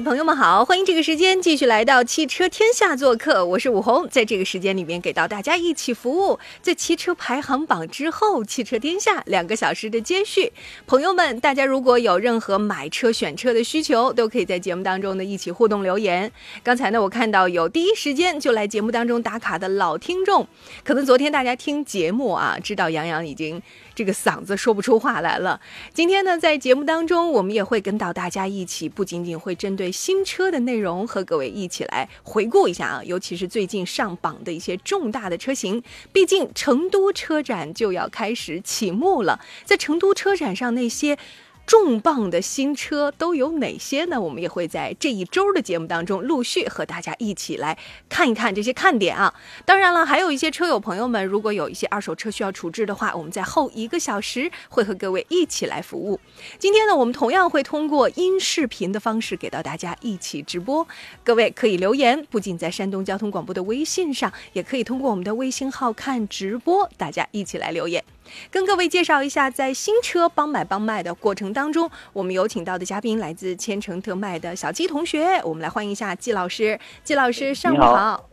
朋友们好，欢迎这个时间继续来到汽车天下做客，我是武红，在这个时间里面给到大家一起服务，在汽车排行榜之后，汽车天下两个小时的接续。朋友们，大家如果有任何买车选车的需求，都可以在节目当中呢一起互动留言。刚才呢，我看到有第一时间就来节目当中打卡的老听众，可能昨天大家听节目啊，知道杨洋已经。这个嗓子说不出话来了。今天呢，在节目当中，我们也会跟到大家一起，不仅仅会针对新车的内容和各位一起来回顾一下啊，尤其是最近上榜的一些重大的车型。毕竟成都车展就要开始启幕了，在成都车展上那些。重磅的新车都有哪些呢？我们也会在这一周的节目当中陆续和大家一起来看一看这些看点啊。当然了，还有一些车友朋友们，如果有一些二手车需要处置的话，我们在后一个小时会和各位一起来服务。今天呢，我们同样会通过音视频的方式给到大家一起直播，各位可以留言，不仅在山东交通广播的微信上，也可以通过我们的微信号看直播，大家一起来留言。跟各位介绍一下，在新车帮买帮卖的过程当中，我们有请到的嘉宾来自千城特卖的小季同学，我们来欢迎一下季老师。季老师，上午好。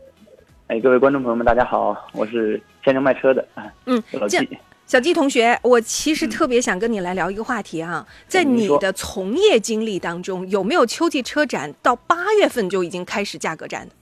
哎，各位观众朋友们，大家好，我是千城卖车的嗯，小季。小季同学，我其实特别想跟你来聊一个话题啊，在你的从业经历当中，有没有秋季车展到八月份就已经开始价格战的？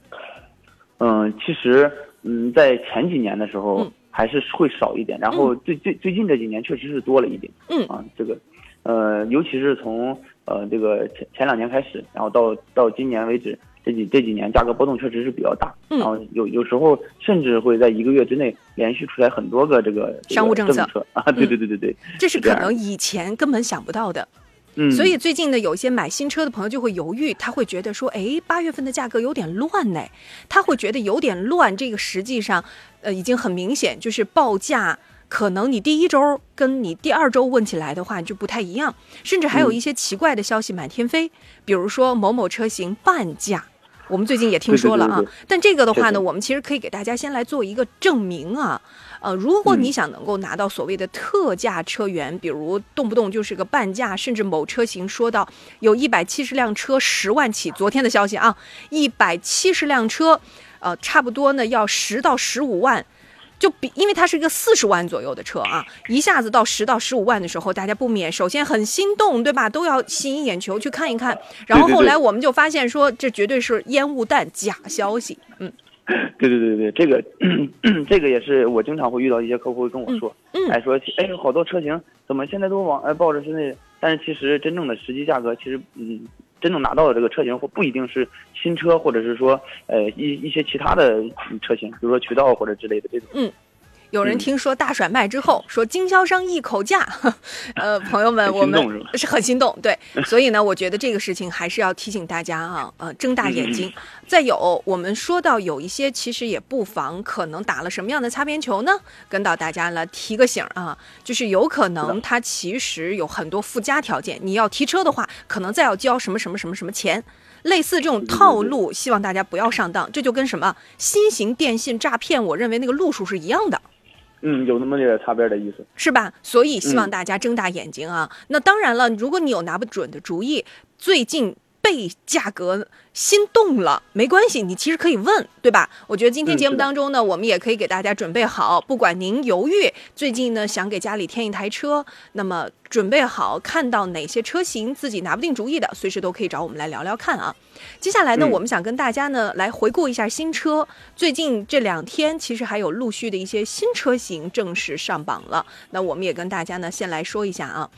嗯，其实，嗯，在前几年的时候。还是会少一点，然后最最最近这几年确实是多了一点。嗯啊，这个，呃，尤其是从呃这个前前两年开始，然后到到今年为止，这几这几年价格波动确实是比较大。嗯，然后有有时候甚至会在一个月之内连续出来很多个这个商务政策啊，对对对对对，这是可能以前根本想不到的。所以最近呢，有一些买新车的朋友就会犹豫，他会觉得说，哎，八月份的价格有点乱呢，他会觉得有点乱。这个实际上，呃，已经很明显，就是报价可能你第一周跟你第二周问起来的话就不太一样，甚至还有一些奇怪的消息满天飞，比如说某某车型半价。我们最近也听说了啊，但这个的话呢，我们其实可以给大家先来做一个证明啊，呃，如果你想能够拿到所谓的特价车源，比如动不动就是个半价，甚至某车型说到有一百七十辆车十万起，昨天的消息啊，一百七十辆车，呃，差不多呢要十到十五万。就比，因为它是一个四十万左右的车啊，一下子到十到十五万的时候，大家不免首先很心动，对吧？都要吸引眼球去看一看。然后后来我们就发现说，这绝对是烟雾弹，假消息。嗯，对对对对，这个 这个也是我经常会遇到一些客户会跟我说，哎说哎好多车型怎么现在都往哎抱着是那，但是其实真正的实际价格其实嗯。真正拿到的这个车型或不一定是新车，或者是说，呃，一一些其他的车型，比如说渠道或者之类的这种。嗯。有人听说大甩卖之后，说经销商一口价，呃，朋友们，我们是很心动，对，所以呢，我觉得这个事情还是要提醒大家啊，呃，睁大眼睛。再有，我们说到有一些其实也不妨可能打了什么样的擦边球呢？跟到大家来提个醒啊，就是有可能它其实有很多附加条件，你要提车的话，可能再要交什么什么什么什么钱，类似这种套路，希望大家不要上当。这就跟什么新型电信诈骗，我认为那个路数是一样的。嗯，有那么点擦边的意思，是吧？所以希望大家睁大眼睛啊！那当然了，如果你有拿不准的主意，最近。被价格心动了没关系，你其实可以问，对吧？我觉得今天节目当中呢，我们也可以给大家准备好，不管您犹豫，最近呢想给家里添一台车，那么准备好看到哪些车型自己拿不定主意的，随时都可以找我们来聊聊看啊。接下来呢，我们想跟大家呢来回顾一下新车，最近这两天其实还有陆续的一些新车型正式上榜了，那我们也跟大家呢先来说一下啊。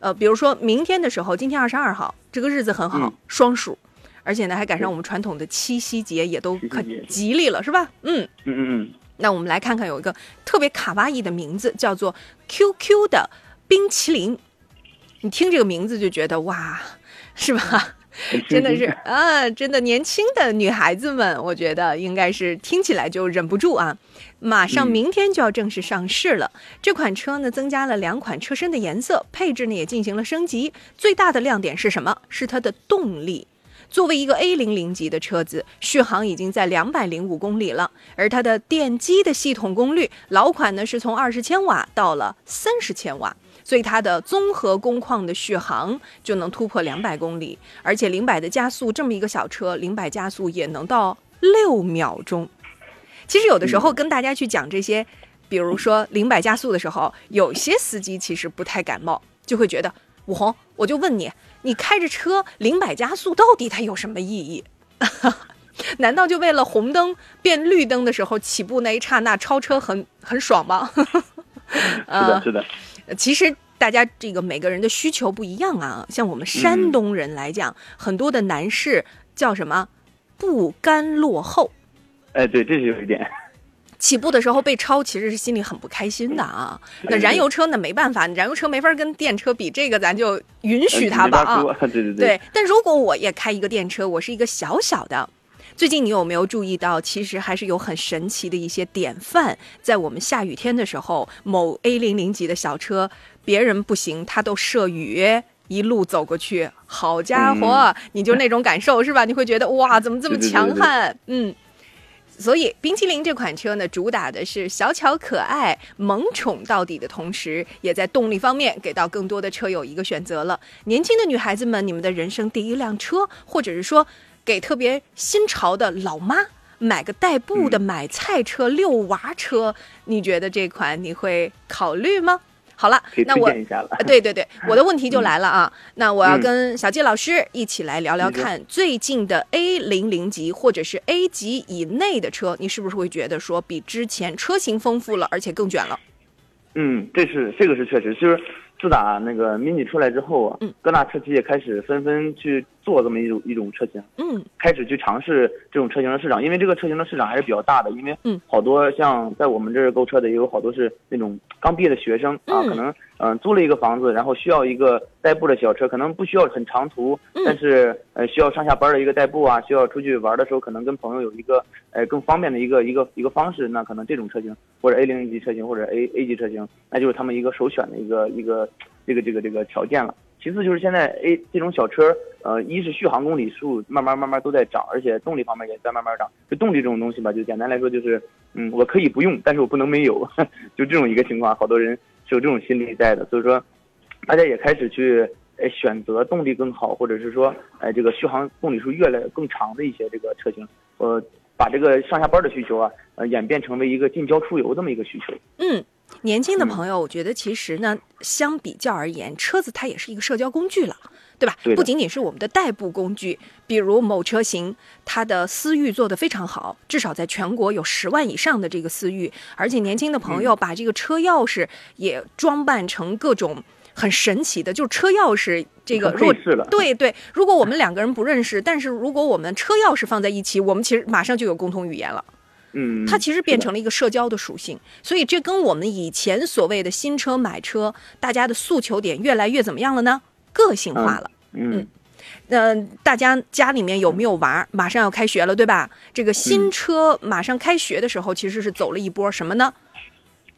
呃，比如说明天的时候，今天二十二号，这个日子很好，双数，而且呢还赶上我们传统的七夕节，也都可吉利了，是吧？嗯。嗯嗯嗯，那我们来看看有一个特别卡哇伊的名字，叫做 QQ 的冰淇淋。你听这个名字就觉得哇，是吧？很真的是啊，真的年轻的女孩子们，我觉得应该是听起来就忍不住啊。马上嗯明天就要正式上市了。这款车呢，增加了两款车身的颜色，配置呢也进行了升级。最大的亮点是什么？是它的动力。作为一个 A 零零级的车子，续航已经在两百零五公里了，而它的电机的系统功率，老款呢是从二十千瓦到了三十千瓦，所以它的综合工况的续航就能突破两百公里，而且零百的加速，这么一个小车，零百加速也能到六秒钟。其实有的时候跟大家去讲这些，比如说零百加速的时候，有些司机其实不太感冒，就会觉得武红，我就问你，你开着车零百加速到底它有什么意义？难道就为了红灯变绿灯的时候起步那一刹那超车很很爽吗？是呃的，是的，其实大家这个每个人的需求不一样啊。像我们山东人来讲，很多的男士叫什么不甘落后，哎，对，这是有一点，起步的时候被超，其实是心里很不开心的啊。那燃油车那，没办法，燃油车没法跟电车比，这个咱就允许它吧啊。对对对对，但如果我也开一个电车，我是一个小小的。最近你有没有注意到，其实还是有很神奇的一些典范，在我们下雨天的时候，某 A 零零级的小车，别人不行，它都涉雨一路走过去，好家伙，你就那种感受是吧？你会觉得哇，怎么这么对对对强悍？嗯。所以，冰淇淋这款车呢，主打的是小巧可爱、萌宠到底的同时，也在动力方面给到更多的车友一个选择了。年轻的女孩子们，你们的人生第一辆车，或者是说给特别新潮的老妈买个代步的买菜车、遛娃车，你觉得这款你会考虑吗？好了，那我对对对，我的问题就来了啊。那我要嗯跟小季老师一起来聊聊看，最近的 A 零零级或者是 A 级以内的车，你是不是会觉得说比之前车型丰富了，而且更卷了？嗯，这是这个是确实，就是自打那个 mini 出来之后啊，嗯各大车企也开始纷纷去做这么一种一种车型，嗯。开始去尝试这种车型的市场，因为这个车型的市场还是比较大的，因为嗯好多像在我们这儿购车的也有好多是那种刚毕业的学生啊，嗯可能嗯、呃租了一个房子，然后需要一个代步的小车，可能不需要很长途，嗯但是呃需要上下班的一个代步啊，需要出去玩的时候可能跟朋友有一个呃更方便的一个一个一个方式，那可能这种车型或者 A 零级车型或者 A A 级车型，那就是他们一个首选的一个一个这个这个这个条件了。其次就是现在 A 这种小车，呃，一是续航公里数慢慢慢慢都在涨，而且动力方面也在慢慢涨。就动力这种东西吧，就简单来说就是，嗯，我可以不用，但是我不能没有，就这种一个情况，好多人是有这种心理在的。所以说，大家也开始去哎选择动力更好，或者是说，哎，这个续航公里数越来更长的一些这个车型，呃，把这个上下班的需求啊，呃，演变成为一个近郊出游这么一个需求。嗯，年轻的朋友，我觉得其实呢，相比较而言，车子它也是一个社交工具了。对吧？对不仅仅是我们的代步工具，比如某车型，它的思域做得非常好，至少在全国有十万以上的这个思域，而且年轻的朋嗯友把这个车钥匙也装扮成各种很神奇的，就是车钥匙这个很如果配饰了对对，如果我们两个人不认识，但是如果我们车钥匙放在一起，我们其实马上就有共同语言了。嗯，它其实变成了一个社交的属性，所以这跟我们以前所谓的新车买车，大家的诉求点越来越怎么样了呢？个性化了。嗯呃，大家家里面有没有娃儿？马上要开学了，对吧？这个新嗯车马上开学的时候，其实是走了一波什么呢？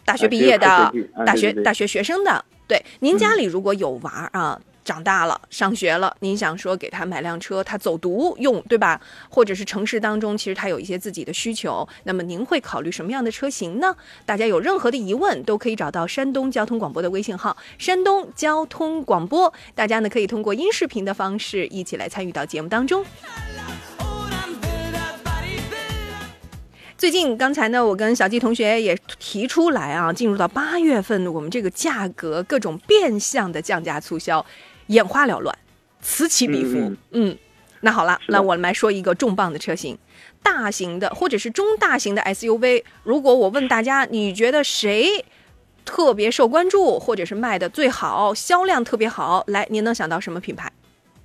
大学毕业的大学大学学生的。对，您家嗯里如果有娃儿啊，长大了上学了，您想说给他买辆车，他走读用，对吧？或者是城市当中，其实他有一些自己的需求，那么您会考虑什么样的车型呢？大家有任何的疑问，都可以找到山东交通广播的微信号“山东交通广播”，大家呢可以通过音视频的方式一起来参与到节目当中。最近刚才呢，我跟小季同学也提出来啊，进入到八月份，我们这个价格各种变相的降价促销，眼花缭乱，此起彼伏。嗯嗯那好了，那我们来说一个重磅的车型，大型的或者是中大型的 SUV。如果我问大家，你觉得谁特别受关注，或者是卖的最好，销量特别好？来，您能想到什么品牌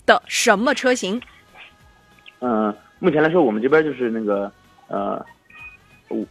的什么车型？嗯，目前来说，我们这边就是那个呃，五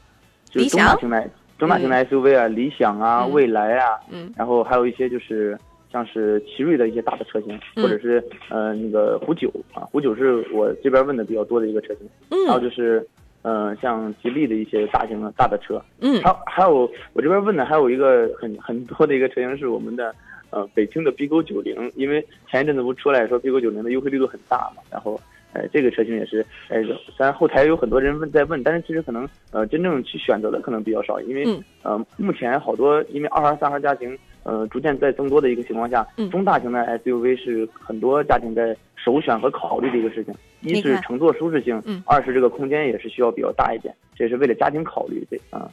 就是中大型的中大型的 SUV 啊，理想啊，蔚来啊，嗯，然后还有一些就是像是奇瑞的一些大的车型，或者是呃那个虎九啊，虎九是我这边问的比较多的一个车型，嗯，还有就是呃像吉利的一些大型的大的车，嗯，还还有我这边问的还有一个很很多的一个车型是我们的。呃，北京的 B 勾九零，因为前一阵子不出来说 B 勾九零的优惠力度很大嘛，然后，呃，这个车型也是，呃，虽然后台有很多人问在问，但是其实可能，呃，真正去选择的可能比较少，因为，呃，目前好多因为二孩三孩家庭，呃，逐渐在增多的一个情况下，中大型的 SUV 是很多家庭在首选和考虑的一个事情，一是乘坐舒适性，二是这个空间也是需要比较大一点，这也是为了家庭考虑的啊。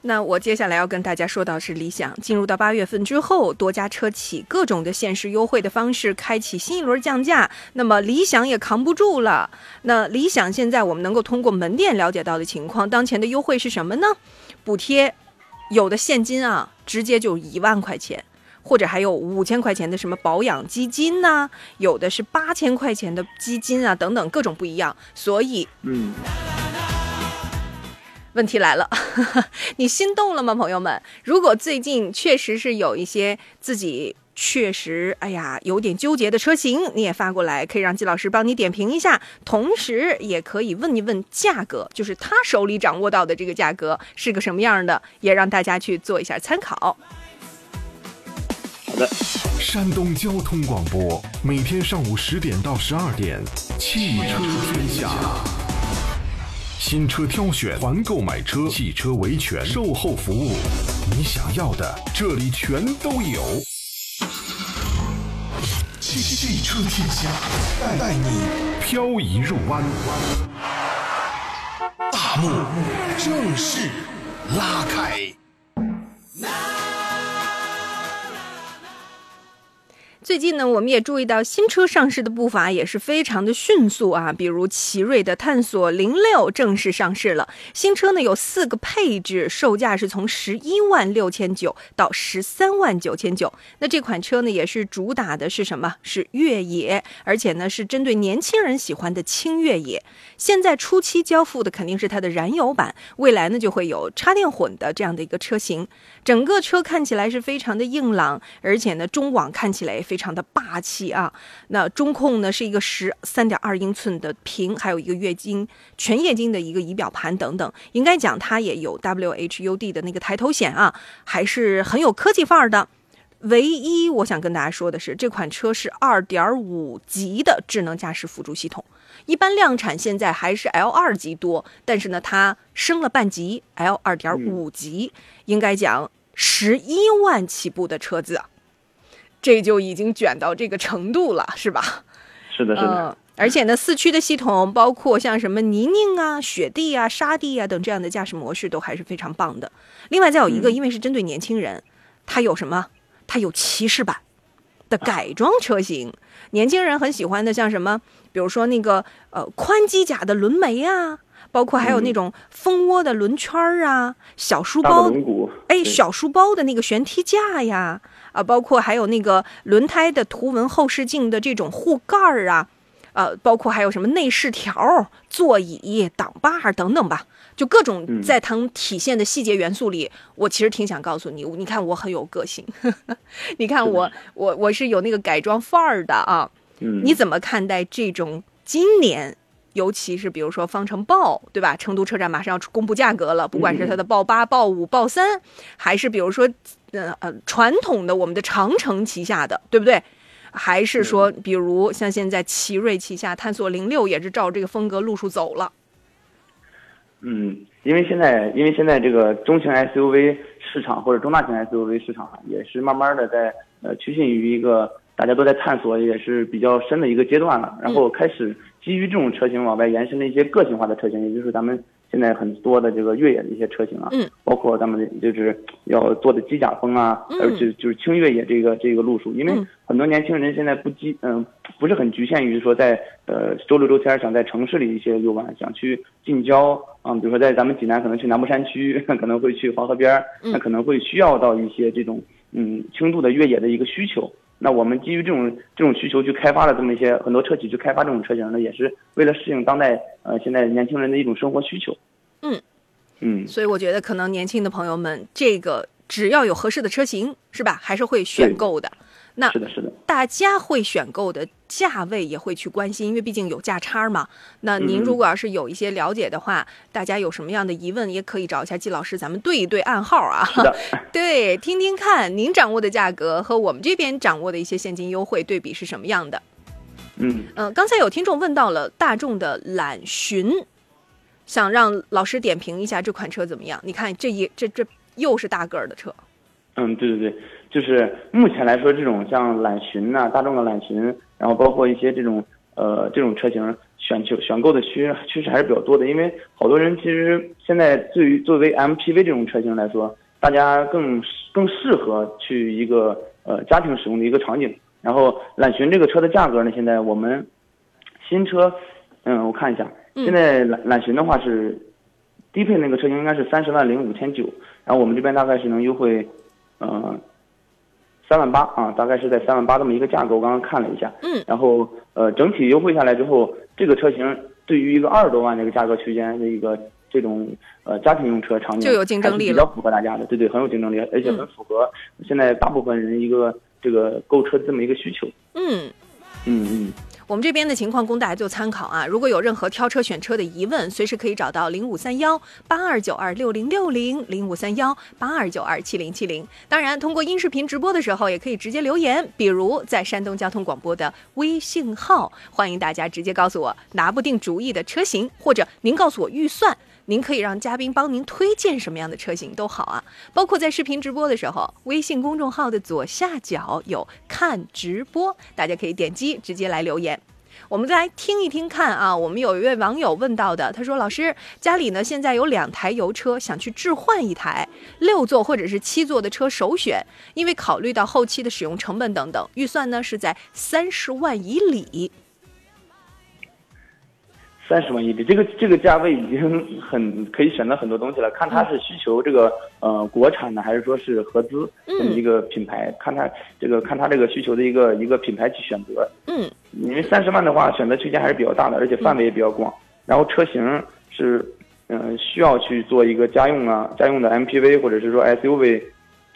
那我接下来要跟大家说到是理想，进入到八月份之后，多家车企各种的限时优惠的方式，开启新一轮降价。那么理想也扛不住了。那理想现在我们能够通过门店了解到的情况，当前的优惠是什么呢？补贴有的现金啊，直接就一万块钱，或者还有五千块钱的什么保养基金呐，有的是八千块钱的基金啊，等等各种不一样。所以，嗯。问题来了，你心动了吗，朋友们？如果最近确实是有一些自己确实哎呀有点纠结的车型，你也发过来，可以让季老师帮你点评一下，同时也可以问一问价格，就是他手里掌握到的这个价格是个什么样的，也让大家去做一下参考。好的，山东交通广播每天上午十点到十二点，汽车天下。新车挑选、团购买车、汽车维权、售后服务，你想要的这里全都有。汽汽车天下，带你漂移入弯。大幕正式拉开。最近呢，我们也注意到新车上市的步伐也是非常的迅速啊。比如奇瑞的探索零六正式上市了，新车呢有四个配置，售价是从十一万六千九到十三万九千九。那这款车呢也是主打的是什么？是越野，而且呢是针对年轻人喜欢的轻越野。现在初期交付的肯定是它的燃油版，未来呢就会有插电混的这样的一个车型。整个车看起来是非常的硬朗，而且呢中网看起来也非。常的霸气啊！那中控呢是一个十三点二英寸的屏，还有一个液晶全液晶的一个仪表盘等等。应该讲它也有 WHUD 的那个抬头显啊，还是很有科技范儿的。唯一我想跟大家说的是，这款车是二点五级的智能驾驶辅助系统。一般量产现在还是 L 二级多，但是呢它升了半级，L 二点五级，应该讲十一万起步的车子。这就已经卷到这个程度了，是吧？是的，是的。而且呢，四驱的系统包括像什么泥泞啊、雪地啊、沙地啊等这样的驾驶模式都还是非常棒的。另外再有一个，因为是针对年轻人，它有什么？它有骑士版的改装车型，年轻人很喜欢的，像什么？比如说那个呃宽机甲的轮眉啊，包括还有那种蜂窝的轮圈儿啊，小书包，哎，小书包的那个悬梯架呀。啊，包括还有那个轮胎的图文后视镜的这种护盖儿啊，呃，包括还有什么内饰条、座椅、挡把等等吧，就各种在它体现的细节元素里，我其实挺想告诉你，你看我很有个性，你看我我我是有那个改装范儿的啊，你怎么看待这种今年，尤其是比如说方程豹，对吧？成都车展马上要公布价格了，不管是它的豹八、豹五、豹三，还是比如说。呃呃，传统的我们的长城旗下的，对不对？还是说，比如像现在奇瑞旗下探索零六也是照这个风格路数走了。嗯，因为现在，因为现在这个中型 SUV 市场或者中大型 SUV 市场也是慢慢的在呃趋近于一个大家都在探索也是比较深的一个阶段了，然后开始基于这种车型往外延伸的一些个性化的车型，也就是咱们。现在很多的这个越野的一些车型啊，嗯，包括咱们就是要做的机甲风啊，还有就就是轻越野这个这个路数，因为很多年轻人现在不机嗯不是很局限于说在呃周六周天想在城市里一些游玩，想去近郊啊，比如说在咱们济南可能去南部山区，可能会去黄河边儿，那可能会需要到一些这种嗯轻度的越野的一个需求。那我们基于这种这种需求去开发了这么一些很多车企去开发这种车型呢，也是为了适应当代呃现在年轻人的一种生活需求。嗯嗯，所以我觉得可能年轻的朋友们，这个只要有合适的车型，是吧？还是会选购的。那是的，是的。大家会选购的价位也会去关心，因为毕竟有价差嘛。那您如果要是有一些了解的话，大家有什么样的疑问，也可以找一下季老师，咱们对一对暗号啊。对，听听看您掌握的价格和我们这边掌握的一些现金优惠对比是什么样的。嗯嗯，刚才有听众问到了大众的揽巡，想让老师点评一下这款车怎么样？你看这一这这又是大个儿的车。嗯，对对对。就是目前来说，这种像揽巡呐，大众的揽巡，然后包括一些这种呃这种车型选求选购的趋趋势还是比较多的。因为好多人其实现在对于作为 MPV 这种车型来说，大家更更适合去一个呃家庭使用的一个场景。然后揽巡这个车的价格呢，现在我们新车，嗯，我看一下，现在揽揽巡的话是低配那个车型应该是三十万零五千九，然后我们这边大概是能优惠，嗯。三万八啊，大概是在三万八这么一个价格，我刚刚看了一下，嗯，然后呃，整体优惠下来之后，这个车型对于一个二十多万这个价格区间的一个这种呃家庭用车场景就有竞争力了，比较符合大家的，对对，很有竞争力，而且很符合现在大部分人一个这个购车这么一个需求，嗯，嗯嗯。我们这边的情况供大家做参考啊！如果有任何挑车选车的疑问，随时可以找到零五三幺八二九二六零六零零五三幺八二九二七零七零。当然，通过音视频直播的时候，也可以直接留言，比如在山东交通广播的微信号，欢迎大家直接告诉我拿不定主意的车型，或者您告诉我预算。您可以让嘉宾帮您推荐什么样的车型都好啊，包括在视频直播的时候，微信公众号的左下角有看直播，大家可以点击直接来留言。我们再来听一听看啊，我们有一位网友问到的，他说：“老师，家里呢现在有两台油车，想去置换一台六座或者是七座的车首选，因为考虑到后期的使用成本等等，预算呢是在三十万以里。”三十万一里，这个这个价位已经很可以选择很多东西了。看他是需求这个呃国产的，还是说是合资这么一个品牌，看他这个看他这个需求的一个一个品牌去选择。嗯，因为三十万的话，选择区间还是比较大的，而且范围也比较广。然后车型是嗯需要去做一个家用啊，家用的 MPV 或者是说 SUV，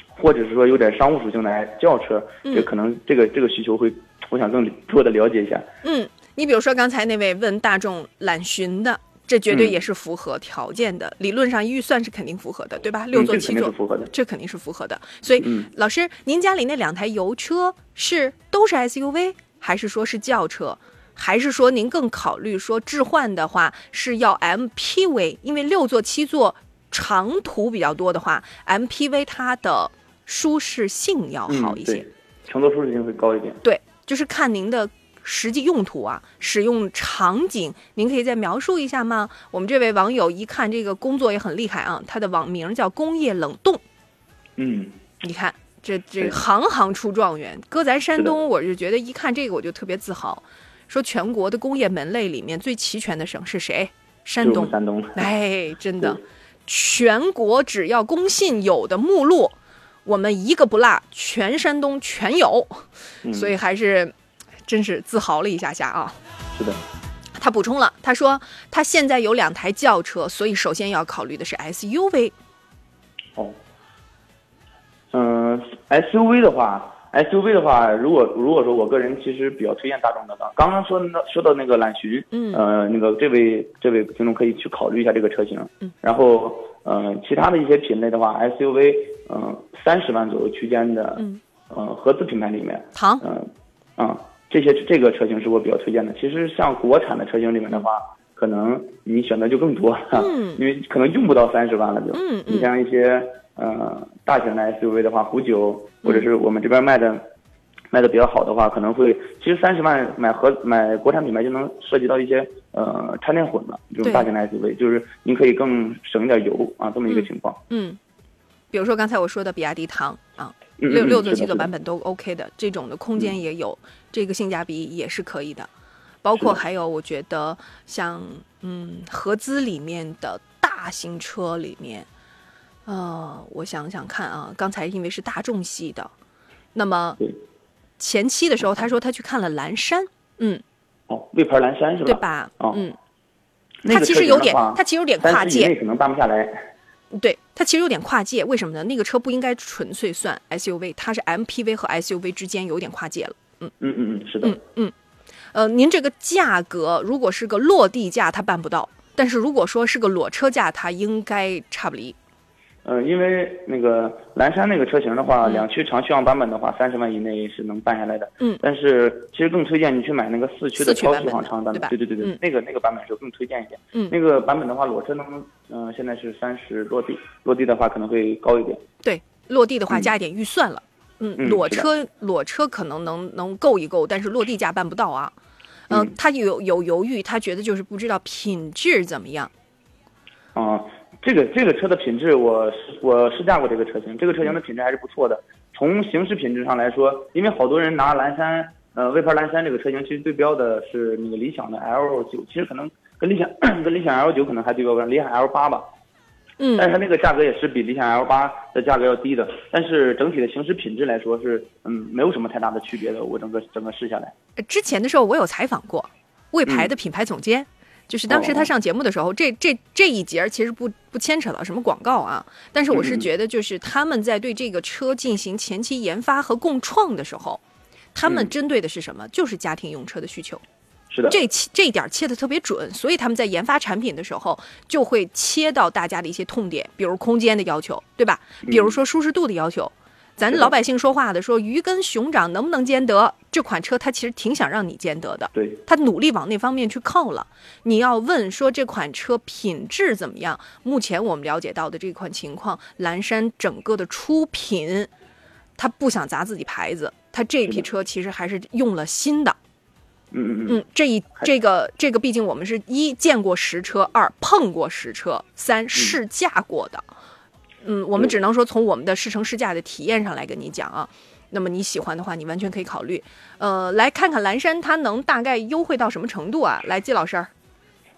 或者是说有点商务属性的轿车，这可能这个这个需求会，我想更多的了解一下。嗯。你比如说刚才那位问大众揽巡的，这绝对也是符合条件的，理论上预算是肯定符合的，对吧？六座七座，这肯定是符合的。所以，老师，您家里那两台油车是都是 SUV，还是说是轿车，还是说您更考虑说置换的话是要 MPV？因为六座七座长途比较多的话，MPV 它的舒适性要好一些，乘坐舒适性会高一点。对，就是看您的。实际用途啊，使用场景，您可以再描述一下吗？我们这位网友一看这个工作也很厉害啊，他的网名叫工业冷冻。嗯，你看这这行行出状元，搁咱山东，我就觉得一看这个我就特别自豪。说全国的工业门类里面最齐全的省是谁？山东。山东。哎，真的，全国只要工信有的目录，我们一个不落，全山东全有。所以还是。真是自豪了一下下啊！是的，他补充了，他说他现在有两台轿车，所以首先要考虑的是 SUV。哦，嗯，SUV 的话，SUV 的话，如果如果说我个人其实比较推荐大众的，刚刚说那说到那个揽巡，嗯，呃，那个这位这位听众可以去考虑一下这个车型，嗯，然后呃，其他的一些品类的话，SUV，嗯，三十万左右区间的，嗯，呃，合资品牌里面，唐，嗯，啊。这些这个车型是我比较推荐的。其实像国产的车型里面的话，可能你选择就更多，嗯，因为可能用不到三十万了就。嗯你像一些呃大型的 SUV 的话，虎九或者是我们这边卖的卖的比较好的话，可能会其实三十万买合买国产品牌就能涉及到一些呃插电混了这种大型的 SUV，就是您可以更省一点油啊这么一个情况。嗯，比如说刚才我说的比亚迪唐啊。六六座七座版本都 OK 的，这种的空间也有，这个性价比也是可以的。包括还有，我觉得像嗯合资里面的大型车里面，呃，我想想看啊，刚才因为是大众系的，那么前期的时候，他说他去看了蓝山，嗯，哦，魏牌蓝山是吧？对吧？哦，嗯，那个它其实有点车型的话，它其实有点跨界可能办不下来。对，它其实有点跨界，为什么呢？那个车不应该纯粹算 SUV，它是 MPV 和 SUV 之间有点跨界了。嗯嗯嗯，是的。嗯嗯，呃，您这个价格如果是个落地价，它办不到；但是如果说是个裸车价，它应该差不离。呃，因为那个蓝山那个车型的话，嗯两驱长续航版本的话，三十万以内是能办下来的。嗯但是其实更推荐你去买那个四驱的超四驱版本的续航长版本对对对对，嗯那个那个版本是更推荐一点。嗯那个版本的话，裸车能，嗯、现在是三十落地，落地的话可能会高一点。对，落地的话嗯加一点预算了。嗯，嗯裸车裸车可能能能够一够，但是落地价办不到啊。嗯、嗯他有有犹豫，他觉得就是不知道品质怎么样。啊、这个这个车的品质我试我试驾过这个车型，这个车型的品质还是不错的。从行驶品质上来说，因为好多人拿蓝山，呃，魏牌蓝山这个车型，其实对标的是那个理想的 L 九，其实可能跟理想 跟理想 L 九可能还对标不上，理想 L 八吧。嗯但是它那个价格也是比理想 L 八的价格要低的，但是整体的行驶品质来说是，嗯，没有什么太大的区别的。我整个整个试下来，呃之前的时候我有采访过魏牌嗯的品牌总监，就是当时他上节目的时候，这这这一节其实不不牵扯到什么广告啊，但是我是觉得就是他们在对这个车进行前期研发和共创的时候，他们嗯针对的是什么？就是家庭用车的需求。是的，这切这一点切的特别准，所以他们在研发产品的时候就会切到大家的一些痛点，比如空间的要求，对吧？比如说舒适度的要求。咱老百姓说话的说鱼跟熊掌能不能兼得？这款车它其实挺想让你兼得的，对，他努力往那方面去靠了。你要问说这款车品质怎么样？目前我们了解到的这款情况，蓝山整个的出品，他不想砸自己牌子，他这批车其实还是用了新的。嗯嗯嗯，嗯，这一这个这个，毕竟我们是一见过实车，二碰过实车，三试驾过的。嗯，我们只能说从我们的试乘试驾的体验上来跟你讲啊。那么你喜欢的话，你完全可以考虑。呃，来看看蓝山，它能大概优惠到什么程度啊？来，季老师儿，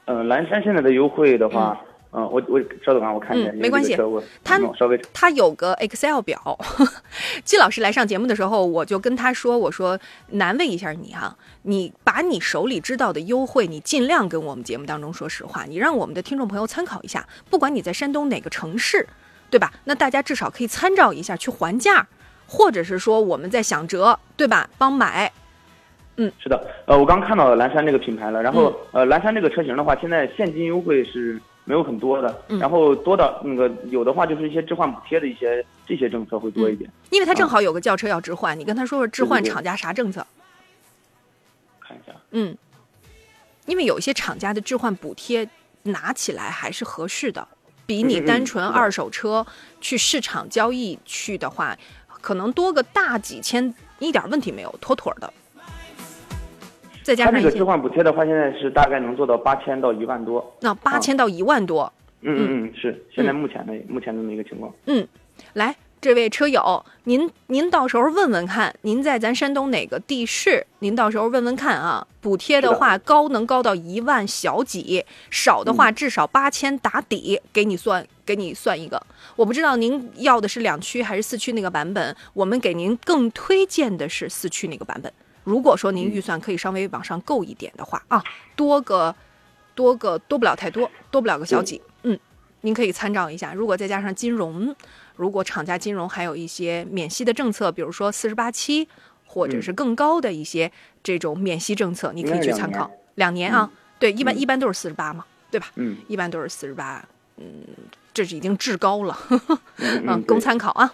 呃，蓝山现在的优惠的话，嗯、我我稍等啊，我看一下，嗯没关系这个车我它嗯稍微他有个 Excel 表。季老师来上节目的时候，我就跟他说：“我说难为一下你哈、你把你手里知道的优惠，你尽量跟我们节目当中说实话，你让我们的听众朋友参考一下。不管你在山东哪个城市，对吧？那大家至少可以参照一下去还价，或者是说我们在想折，对吧？帮买。嗯是的，呃，我刚看到蓝山这个品牌了，然后、嗯呃，蓝山这个车型的话，现在现金优惠是没有很多的，嗯。然后多的那个有的话就是一些置换补贴的一些这些政策会多一点，因为他正好有个轿车要置换，你跟他说说置换厂家啥政策？看一下，嗯，因为有一些厂家的置换补贴拿起来还是合适的，比你单纯二手车去市场交易去的话，可能多个大几千一点问题没有，妥妥的。再加它这个置换补贴的话，现在是大概能做到八千到一万多，那八千到一万多，嗯嗯嗯，是现在目前的、目前这么一个情况。嗯来，这位车友，您您到时候问问看，您在咱山东哪个地市？您到时候问问看啊。补贴的话，高能高到一万小几，少的话嗯至少八千打底，给你算给你算一个。我不知道您要的是两驱还是四驱那个版本，我们给您更推荐的是四驱那个版本。如果说您预算可以稍微往上够一点的话啊，多个多个多不了太多，多不了个小几，嗯，您可以参照一下。如果再加上金融，如果厂家金融还有一些免息的政策，比如说四十八期，或者是更高的一些这种免息政策，你可以去参考。两年啊，对，一般嗯一般都是四十八嘛，对吧？嗯一般都是四十八，嗯，这是已经至高了，嗯嗯，供参考啊。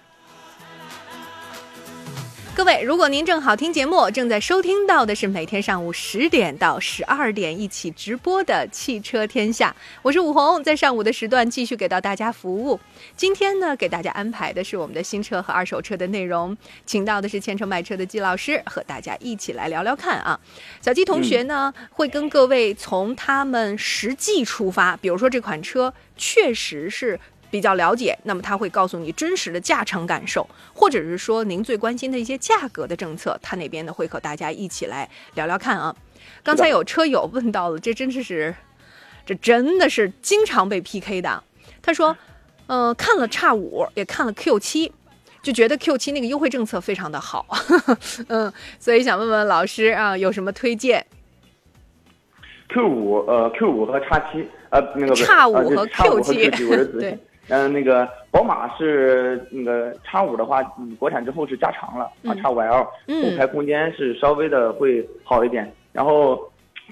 各位，如果您正好听节目，正在收听到的是每天上午十点到十二点一起直播的《汽车天下》，我是武红，在上午的时段继续给到大家服务。今天呢，给大家安排的是我们的新车和二手车的内容，请到的是千车卖车的季老师，和大家一起来聊聊看啊。小季同学呢，会跟各位从他们实际出发，比如说这款车确实是。比较了解，那么他会告诉你真实的驾乘感受，或者是说您最关心的一些价格的政策，他那边呢会和大家一起来聊聊看啊。刚才有车友问到了，这真是是，这真的是经常被 PK 的。他说，呃，看了叉五，也看了 Q 七，就觉得 Q 七那个优惠政策非常的好，嗯，所以想问问老师啊，有什么推荐？Q 五呃，Q 五和叉七呃，那个叉五和 Q 七，对。嗯，那个宝马是那个叉五的话，嗯，国产之后是加长了啊，叉五 L 后排空间是稍微的会好一点。然后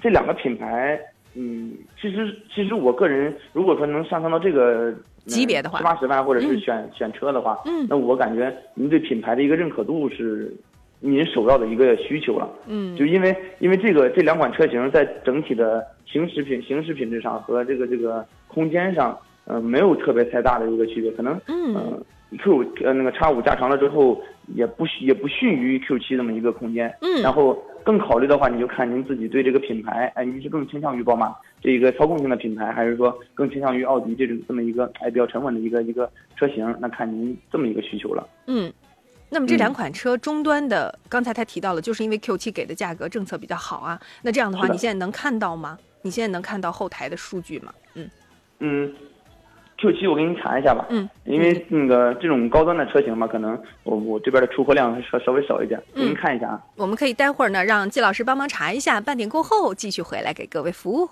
这两个品牌，嗯，其实其实我个人如果说能上升到这个级别的话，七八十万或者是选选车的话，嗯，那我感觉您对品牌的一个认可度是您首要的一个需求了。嗯，就因为因为这个这两款车型在整体的行驶品行驶品质上和这个这个空间上。嗯，没有特别太大的一个区别，可能嗯，Q 五呃那个叉五加长了之后，也不也不逊于 Q 七这么一个空间。嗯，然后更考虑的话，你就看您自己对这个品牌，哎，您是更倾向于宝马这一个操控性的品牌，还是说更倾向于奥迪这种这么一个哎比较沉稳的一个一个车型？那看您这么一个需求了。嗯，那么这两款车终端的，刚才他提到了，就是因为 Q 七给的价格政策比较好啊。那这样的话，你现在能看到吗？你现在能看到后台的数据吗？嗯嗯。Q 七我给你查一下吧，嗯，因为那个这种高端的车型嘛，可能我我这边的出货量稍稍微少一点，给您看一下啊。我们可以待会儿呢，让季老师帮忙查一下，半点过后继续回来给各位服务。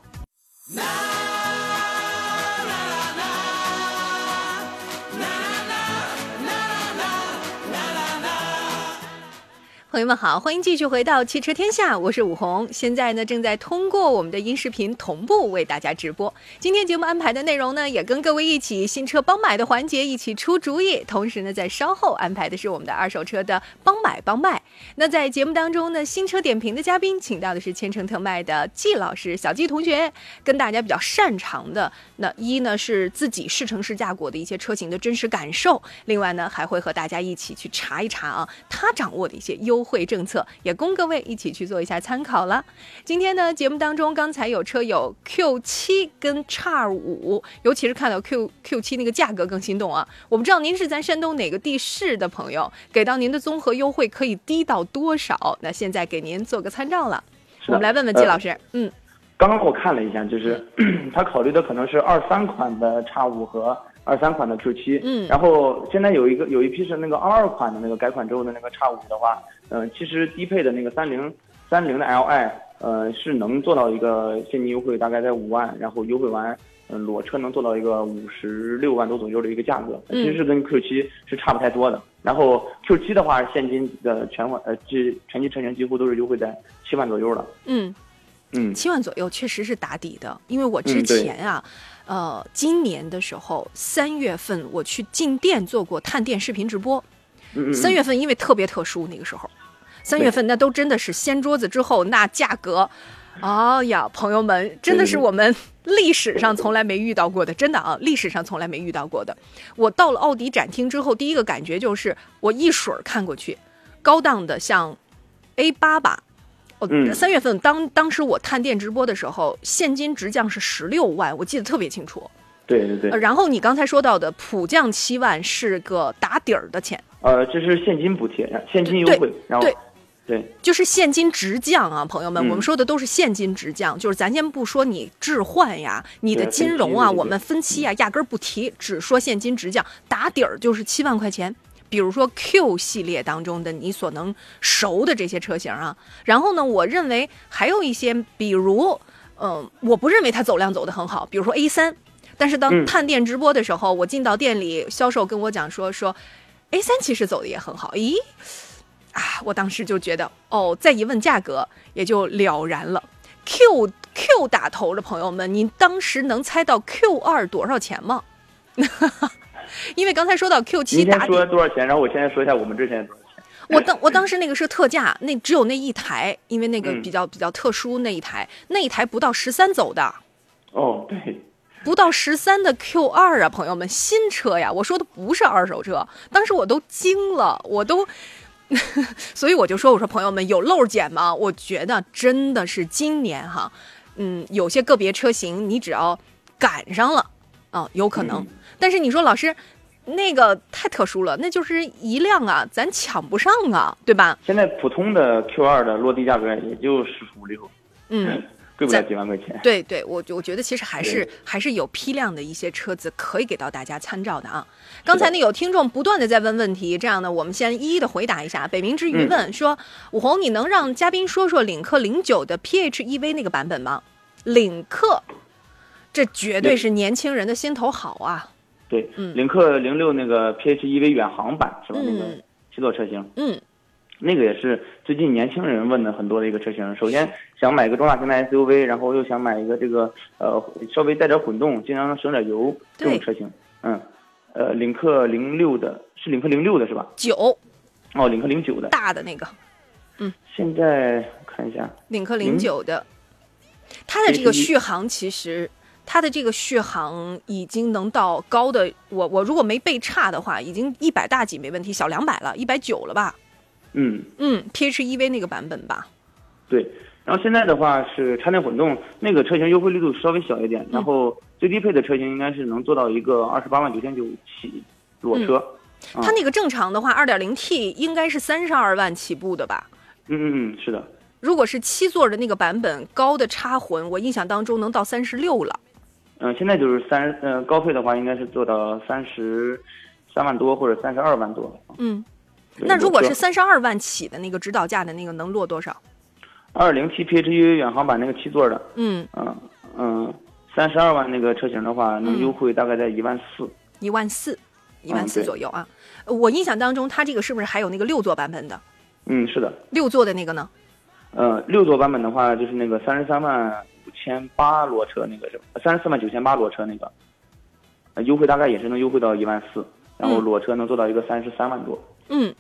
朋友们好，欢迎继续回到汽车天下，我是武红。现在呢，正在通过我们的音视频同步为大家直播。今天节目安排的内容呢，也跟各位一起新车帮买的环节一起出主意。同时呢，在稍后安排的是我们的二手车的帮买帮卖。那在节目当中呢，新车点评的嘉宾请到的是千城特卖的季老师，小季同学，跟大家比较擅长的那一呢是自己试乘试驾过的一些车型的真实感受，另外呢还会和大家一起去查一查啊，他掌握的一些优。优惠政策也供各位一起去做一下参考了。今天呢，节目当中刚才有车友 Q 七跟叉五，尤其是看到 Q Q 七那个价格更心动啊！我不知道您是咱山东哪个地市的朋友，给到您的综合优惠可以低到多少？那现在给您做个参照了。我们来问问季老师，嗯，刚刚我看了一下，就是 他考虑的可能是二三款的叉五和。二三款的 Q 七，嗯，然后现在有一个有一批是那个二二款的那个改款之后的那个叉五的话，嗯，其实低配的那个三零三零的 Li，呃，是能做到一个现金优惠大概在五万，然后优惠完，嗯，裸车能做到一个五十六万多左右的一个价格，其实是跟 Q 七是差不太多的。然后 Q 七的话，现金的全款呃，这全系车型几乎都是优惠在七万左右了。嗯，嗯，七万左右确实是打底的，因为我之前啊。呃，今年的时候，三月份我去进店做过探店视频直播。三月份因为特别特殊，那个时候，三月份那都真的是掀桌子之后，那价格，哎呀，朋友们，真的是我们历史上从来没遇到过的，真的啊，历史上从来没遇到过的。我到了奥迪展厅之后，第一个感觉就是我一水儿看过去，高档的像 A 八吧。哦，三月份当当时我探店直播的时候，现金直降是十六万，我记得特别清楚。对对对。然后你刚才说到的普降七万是个打底儿的钱。呃，这是现金补贴，现金优惠。然后对对，就是现金直降啊，朋友们，我们说的都是现金直降，就是咱先不说你置换呀，你的金融啊，我们分期啊，压根儿不提，只说现金直降，打底儿就是七万块钱。比如说 Q 系列当中的你所能熟的这些车型啊，然后呢，我认为还有一些，比如，嗯，我不认为它走量走得很好，比如说 A 三，但是当探店直播的时候，我进到店里，销售跟我讲说说，A 三其实走的也很好，咦，啊，我当时就觉得，哦，再一问价格也就了然了，Q Q 打头的朋友们，您当时能猜到 Q 二多少钱吗？因为刚才说到 Q 七打底，说多少钱？然后我现在说一下我们之前多少钱。我当我当时那个是特价，那只有那一台，因为那个比较比较特殊那一台，那一台不到十三走的。哦，对，不到十三的 Q 二啊，朋友们，新车呀，我说的不是二手车，当时我都惊了，我都，所以我就说，我说朋友们有漏检吗？我觉得真的是今年哈，嗯，有些个别车型你只要赶上了啊，有可能。但是你说老师，那个太特殊了，那就是一辆啊，咱抢不上啊，对吧？现在普通的 Q 二的落地价格也就十五六，嗯，贵不了几万块钱。对对，我我觉得其实还是还是有批量的一些车子可以给到大家参照的啊。刚才呢有听众不断的在问问题，这样呢我们先一一的回答一下。北冥之鱼问说：“武红，你能让嘉宾说说领克零九的 PHEV 那个版本吗？”领克，这绝对是年轻人的心头好啊。对，领克零六那个 PHEV 远航版是吧？那个七座车型。嗯。那个也是最近年轻人问的很多的一个车型。首先想买个中大型的 SUV，然后又想买一个这个呃稍微带点混动，尽量能省点油这种车型。嗯，呃，领克零六的是领克零六的是吧？九。哦，领克零九的。大的那个。嗯。现在看一下。领克零九的，它的这个续航其实，它的这个续航已经能到高的，我我如果没背差的话，已经一百大几没问题，小两百了，一百九了吧？嗯嗯，PHEV 那个版本吧，对。然后现在的话是插电混动，那个车型优惠力度稍微小一点，然后最低配的车型应该是能做到一个二十八万九千九起裸车。它那个正常的话，二点零 T 应该是三十二万起步的吧？嗯嗯嗯，是的。如果是七座的那个版本，高的插混，我印象当中能到三十六了。嗯，现在就是三，呃，高配的话应该是做到三十三万多或者三十二万多。嗯。那如果是三十二万起的那个指导价的那个能落多少？二零七 PHEV 远航版那个七座的，嗯嗯嗯，三十二万那个车型的话，能优惠大概在一万四。一万四，一万四左右啊！我印象当中，它这个是不是还有那个六座版本的？嗯，是的。六座的那个呢？呃，六座版本的话，就是那个三十三万五千八裸车那个是三十四万九千八裸车那个，优惠大概也是能优惠到一万四，然后裸车能做到一个三十三万多。嗯。嗯，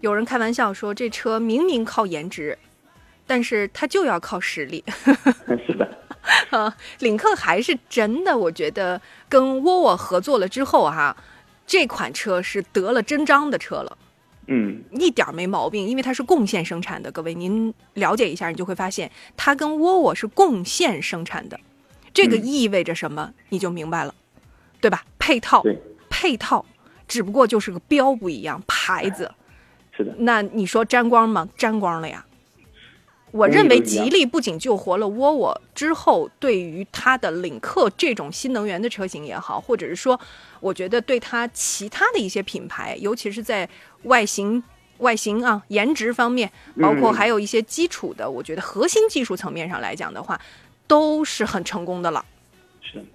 有人开玩笑说这车明明靠颜值，但是它就要靠实力。是的，啊，领克还是真的，我觉得跟沃尔沃合作了之后哈，这款车是得了真章的车了。嗯，一点没毛病，因为它是共线生产的。各位您了解一下，你就会发现它跟沃尔沃是共线生产的，这个意味着什么，你就明白了，对吧？配套，配套，只不过就是个标不一样，牌子。是的，那你说沾光吗？沾光了呀！我认为吉利不仅救活了沃尔沃，之后对于它的领克这种新能源的车型也好，或者是说，我觉得对它其他的一些品牌，尤其是在外形、外形啊、颜值方面，包括还有一些基础的，我觉得核心技术层面上来讲的话，都是很成功的了。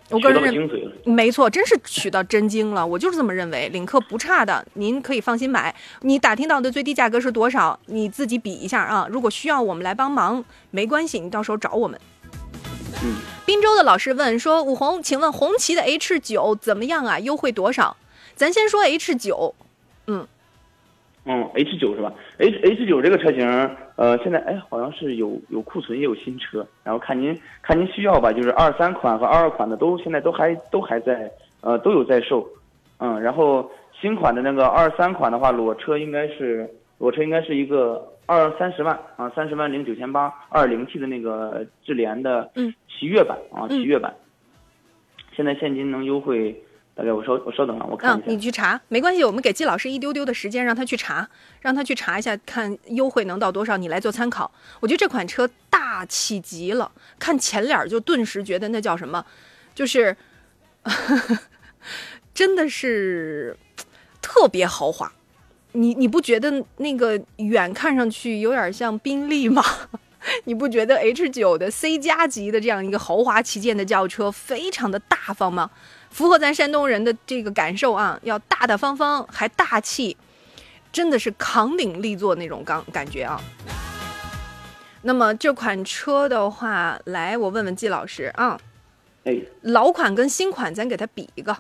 我个人认为，没错，真是取到真经了。我就是这么认为，领克不差的，您可以放心买。你打听到的最低价格是多少？你自己比一下啊。如果需要我们来帮忙，没关系，你到时候找我们。嗯。滨州的老师问说：“武红，请问红旗的 H 九怎么样啊？优惠多少？”咱先说 H 九，嗯。嗯，H 九是吧？H H 九这个车型，呃，现在哎，好像是有有库存，也有新车，然后看您看您需要吧，就是二三款和二二款的都现在都还都还在，呃，都有在售，嗯，然后新款的那个二三款的话，裸车应该是裸车应该是一个二三十万啊，三十万零九千八，二零 T 的那个智联的嗯奇越版啊，奇越版，现在现金能优惠。大概我稍我稍等啊，我看一下。嗯，你去查，没关系，我们给季老师一丢丢的时间，让他去查，让他去查一下，看优惠能到多少，你来做参考。我觉得这款车大气极了，看前脸就顿时觉得那叫什么，就是，真的是特别豪华。你你不觉得那个远看上去有点像宾利吗？你不觉得 H 九的 C 加级的这样一个豪华旗舰的轿车非常的大方吗？符合咱山东人的这个感受啊，要大大方方还大气，真的是扛鼎力作那种感感觉啊。那么这款车的话，来我问问季老师啊，哎，老款跟新款咱给它比一个。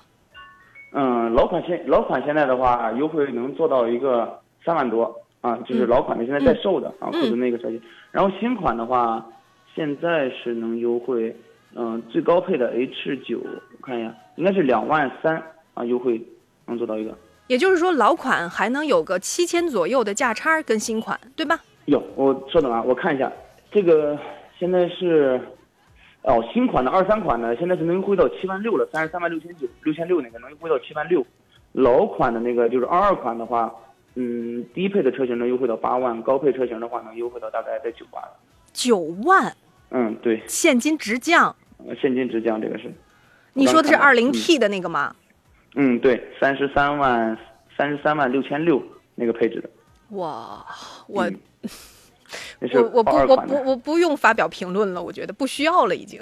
嗯，老款现老款现在的话，优惠能做到一个三万多啊，就是老款的现在在售的啊，库存那个车型。然后新款的话，现在是能优惠。嗯，最高配的 H 九，我看一下，应该是两万三啊，优惠能做到一个。也就是说，老款还能有个七千左右的价差跟新款，对吧？有，我稍等啊，我看一下，这个现在是，哦，新款的二三款呢现在是能优惠到七万六了，三十三万六千九，六千六那个能优惠到七万六。老款的那个就是二二款的话，嗯，低配的车型能优惠到八万，高配车型的话能优惠到大概在九万。九万。嗯，对，现金直降。现金直降这个是。你说的是二零 T 的那个吗？嗯，对，三十三万三十三万六千六那个配置的。哇，我。我我不我不我不用发表评论了，我觉得不需要了，已经。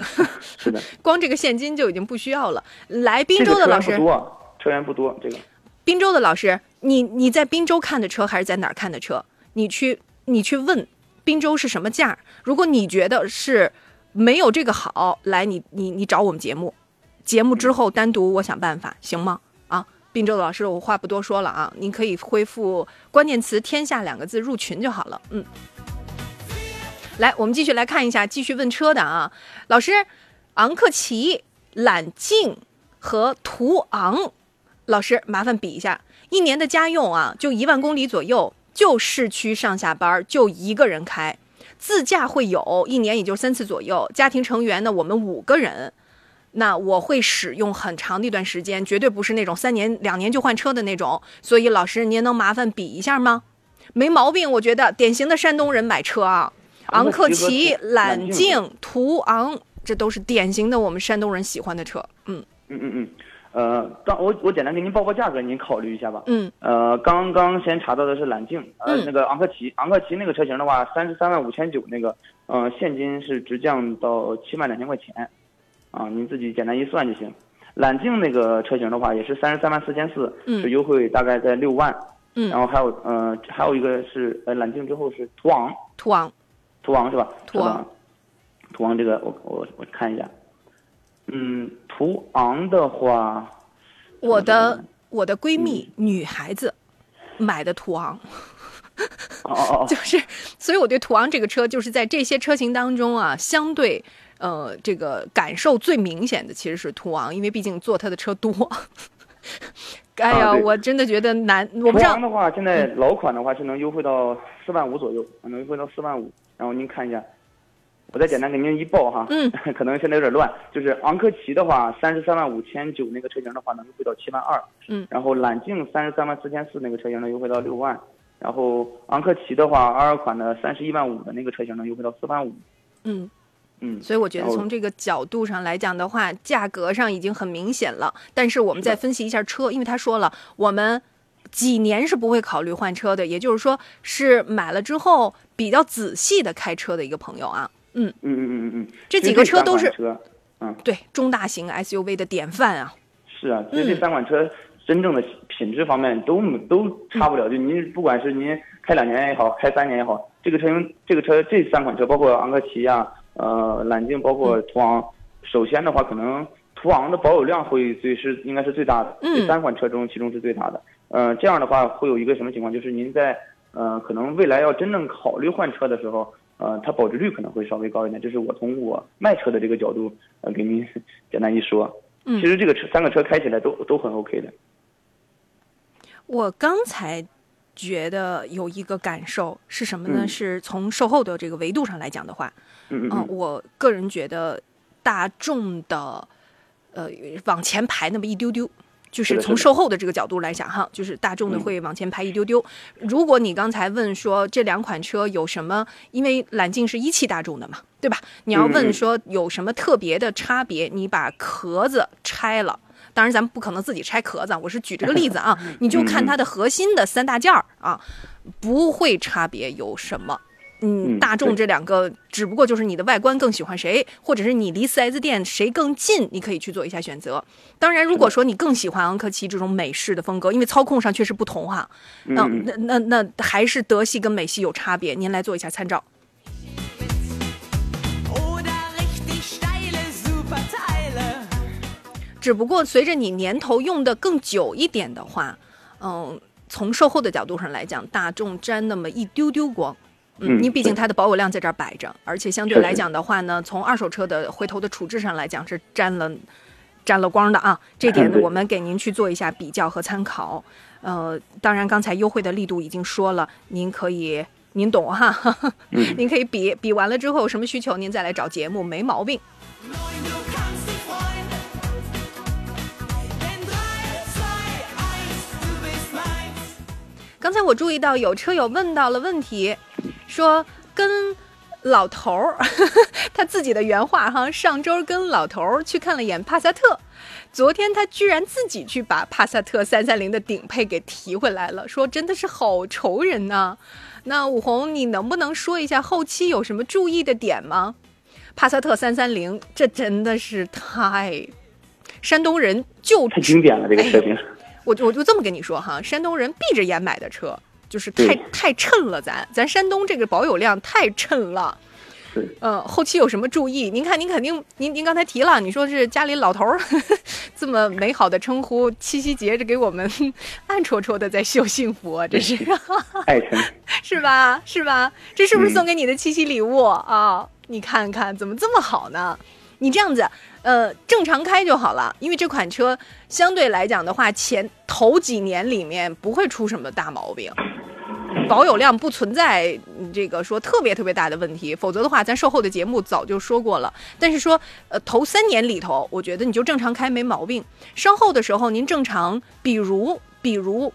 是的，光这个现金就已经不需要了。来滨州的老师，不车源不多，这个。滨州的老师，你你在滨州看的车还是在哪儿看的车？你去你去问滨州是什么价？如果你觉得是没有这个好，来你你你找我们节目，节目之后单独我想办法，行吗？啊，滨州的老师，我话不多说了啊，您可以恢复关键词“天下”两个字入群就好了，嗯。来，我们继续来看一下，继续问车的啊，老师，昂克旗、揽境和途昂，老师麻烦比一下，一年的家用啊，就一万公里左右，就市区上下班就一个人开，自驾会有一年也就三次左右，家庭成员呢，我们五个人，那我会使用很长的一段时间，绝对不是那种三年两年就换车的那种，所以老师您能麻烦比一下吗？没毛病，我觉得典型的山东人买车啊。昂克旗、揽境、途昂，这都是典型的我们山东人喜欢的车。嗯嗯嗯嗯，呃，刚我我简单给您报个价格，您考虑一下吧。嗯。呃，刚刚先查到的是揽境，呃，那个昂克旗，昂克旗那个车型的话，三十三万五千九，那个，呃，现金是直降到七万两千块钱，啊，您自己简单一算就行。揽境那个车型的话，也是三十三万四千四，是优惠大概在六万。嗯。然后还有，呃，还有一个是，呃，揽境之后是途昂。途昂。途昂是吧？途昂，途昂这个我我我看一下，嗯，途昂的话，我的我的闺蜜女孩子买的途昂，哦哦哦，就是，所以我对途昂这个车就是在这些车型当中啊，相对呃这个感受最明显的其实是途昂，因为毕竟坐他的车多。哎呀，我真的觉得难，我不知道。途昂的话，现在老款的话是能优惠到四万五左右，能优惠到四万五。然后您看一下，我再简单给您一报哈，嗯，可能现在有点乱。就是昂科旗的话，三十三万五千九那个车型的话，能优惠到七万二，嗯，然后揽境三十三万四千四那个车型能优惠到六万，然后昂科旗的话，二款的三十一万五的那个车型能优惠到四万五，嗯，嗯，所以我觉得从这个角度上来讲的话，价格上已经很明显了。但是我们再分析一下车，因为他说了，我们。几年是不会考虑换车的，也就是说是买了之后比较仔细的开车的一个朋友啊。嗯嗯嗯嗯嗯这几个车都是车，嗯，对，中大型 SUV 的典范啊。是啊，其实这三款车真正的品质方面都都差不了。就您不管是您开两年也好，开三年也好，这个车型这个车这三款车，包括昂克旗呀、呃揽境，包括途昂，首先的话，可能途昂的保有量会最是应该是最大的，这三款车中其中是最大的。呃，这样的话会有一个什么情况？就是您在呃，可能未来要真正考虑换车的时候，呃，它保值率可能会稍微高一点。这是我从我卖车的这个角度呃，给您简单一说。嗯，其实这个车三个车开起来都都很 OK 的。我刚才觉得有一个感受是什么呢？嗯、是从售后的这个维度上来讲的话，嗯嗯，我个人觉得大众的呃往前排那么一丢丢。就是从售后的这个角度来讲，哈，就是大众的会往前排一丢丢。如果你刚才问说这两款车有什么，因为揽境是一汽大众的嘛，对吧？你要问说有什么特别的差别，你把壳子拆了，当然咱们不可能自己拆壳子，我是举这个例子啊，你就看它的核心的三大件儿啊，不会差别有什么。嗯，大众这两个只不过就是你的外观更喜欢谁，或者是你离四 S 店谁更近，你可以去做一下选择。当然，如果说你更喜欢昂科旗这种美式的风格，因为操控上确实不同哈，那那那那还是德系跟美系有差别，您来做一下参照。只不过随着你年头用的更久一点的话，嗯，从售后的角度上来讲，大众沾那么一丢丢光。嗯，你毕竟它的保有量在这儿摆着，而且相对来讲的话呢，从二手车的回头的处置上来讲是沾了沾了光的啊。这点我们给您去做一下比较和参考。呃，当然刚才优惠的力度已经说了，您可以您懂哈，您可以比比完了之后有什么需求您再来找节目，没毛病。刚才我注意到有车友问到了问题。说跟老头儿，他自己的原话哈，上周跟老头儿去看了眼帕萨特，昨天他居然自己去把帕萨特三三零的顶配给提回来了，说真的是好愁人呐。那武红，你能不能说一下后期有什么注意的点吗？帕萨特三三零，这真的是太山东人就太经典了这个车型。我我就这么跟你说哈，山东人闭着眼买的车。就是太太衬了，咱咱山东这个保有量太衬了。嗯，后期有什么注意？您看，您肯定，您您刚才提了，你说是家里老头儿 这么美好的称呼，七夕节这给我们 暗戳戳的在秀幸福啊，这是爱情 是吧？是吧？这是不是送给你的七夕礼物啊？你看看怎么这么好呢？你这样子，呃，正常开就好了，因为这款车相对来讲的话，前头几年里面不会出什么大毛病。保有量不存在这个说特别特别大的问题，否则的话，咱售后的节目早就说过了。但是说，呃，头三年里头，我觉得你就正常开没毛病。稍后的时候，您正常，比如比如，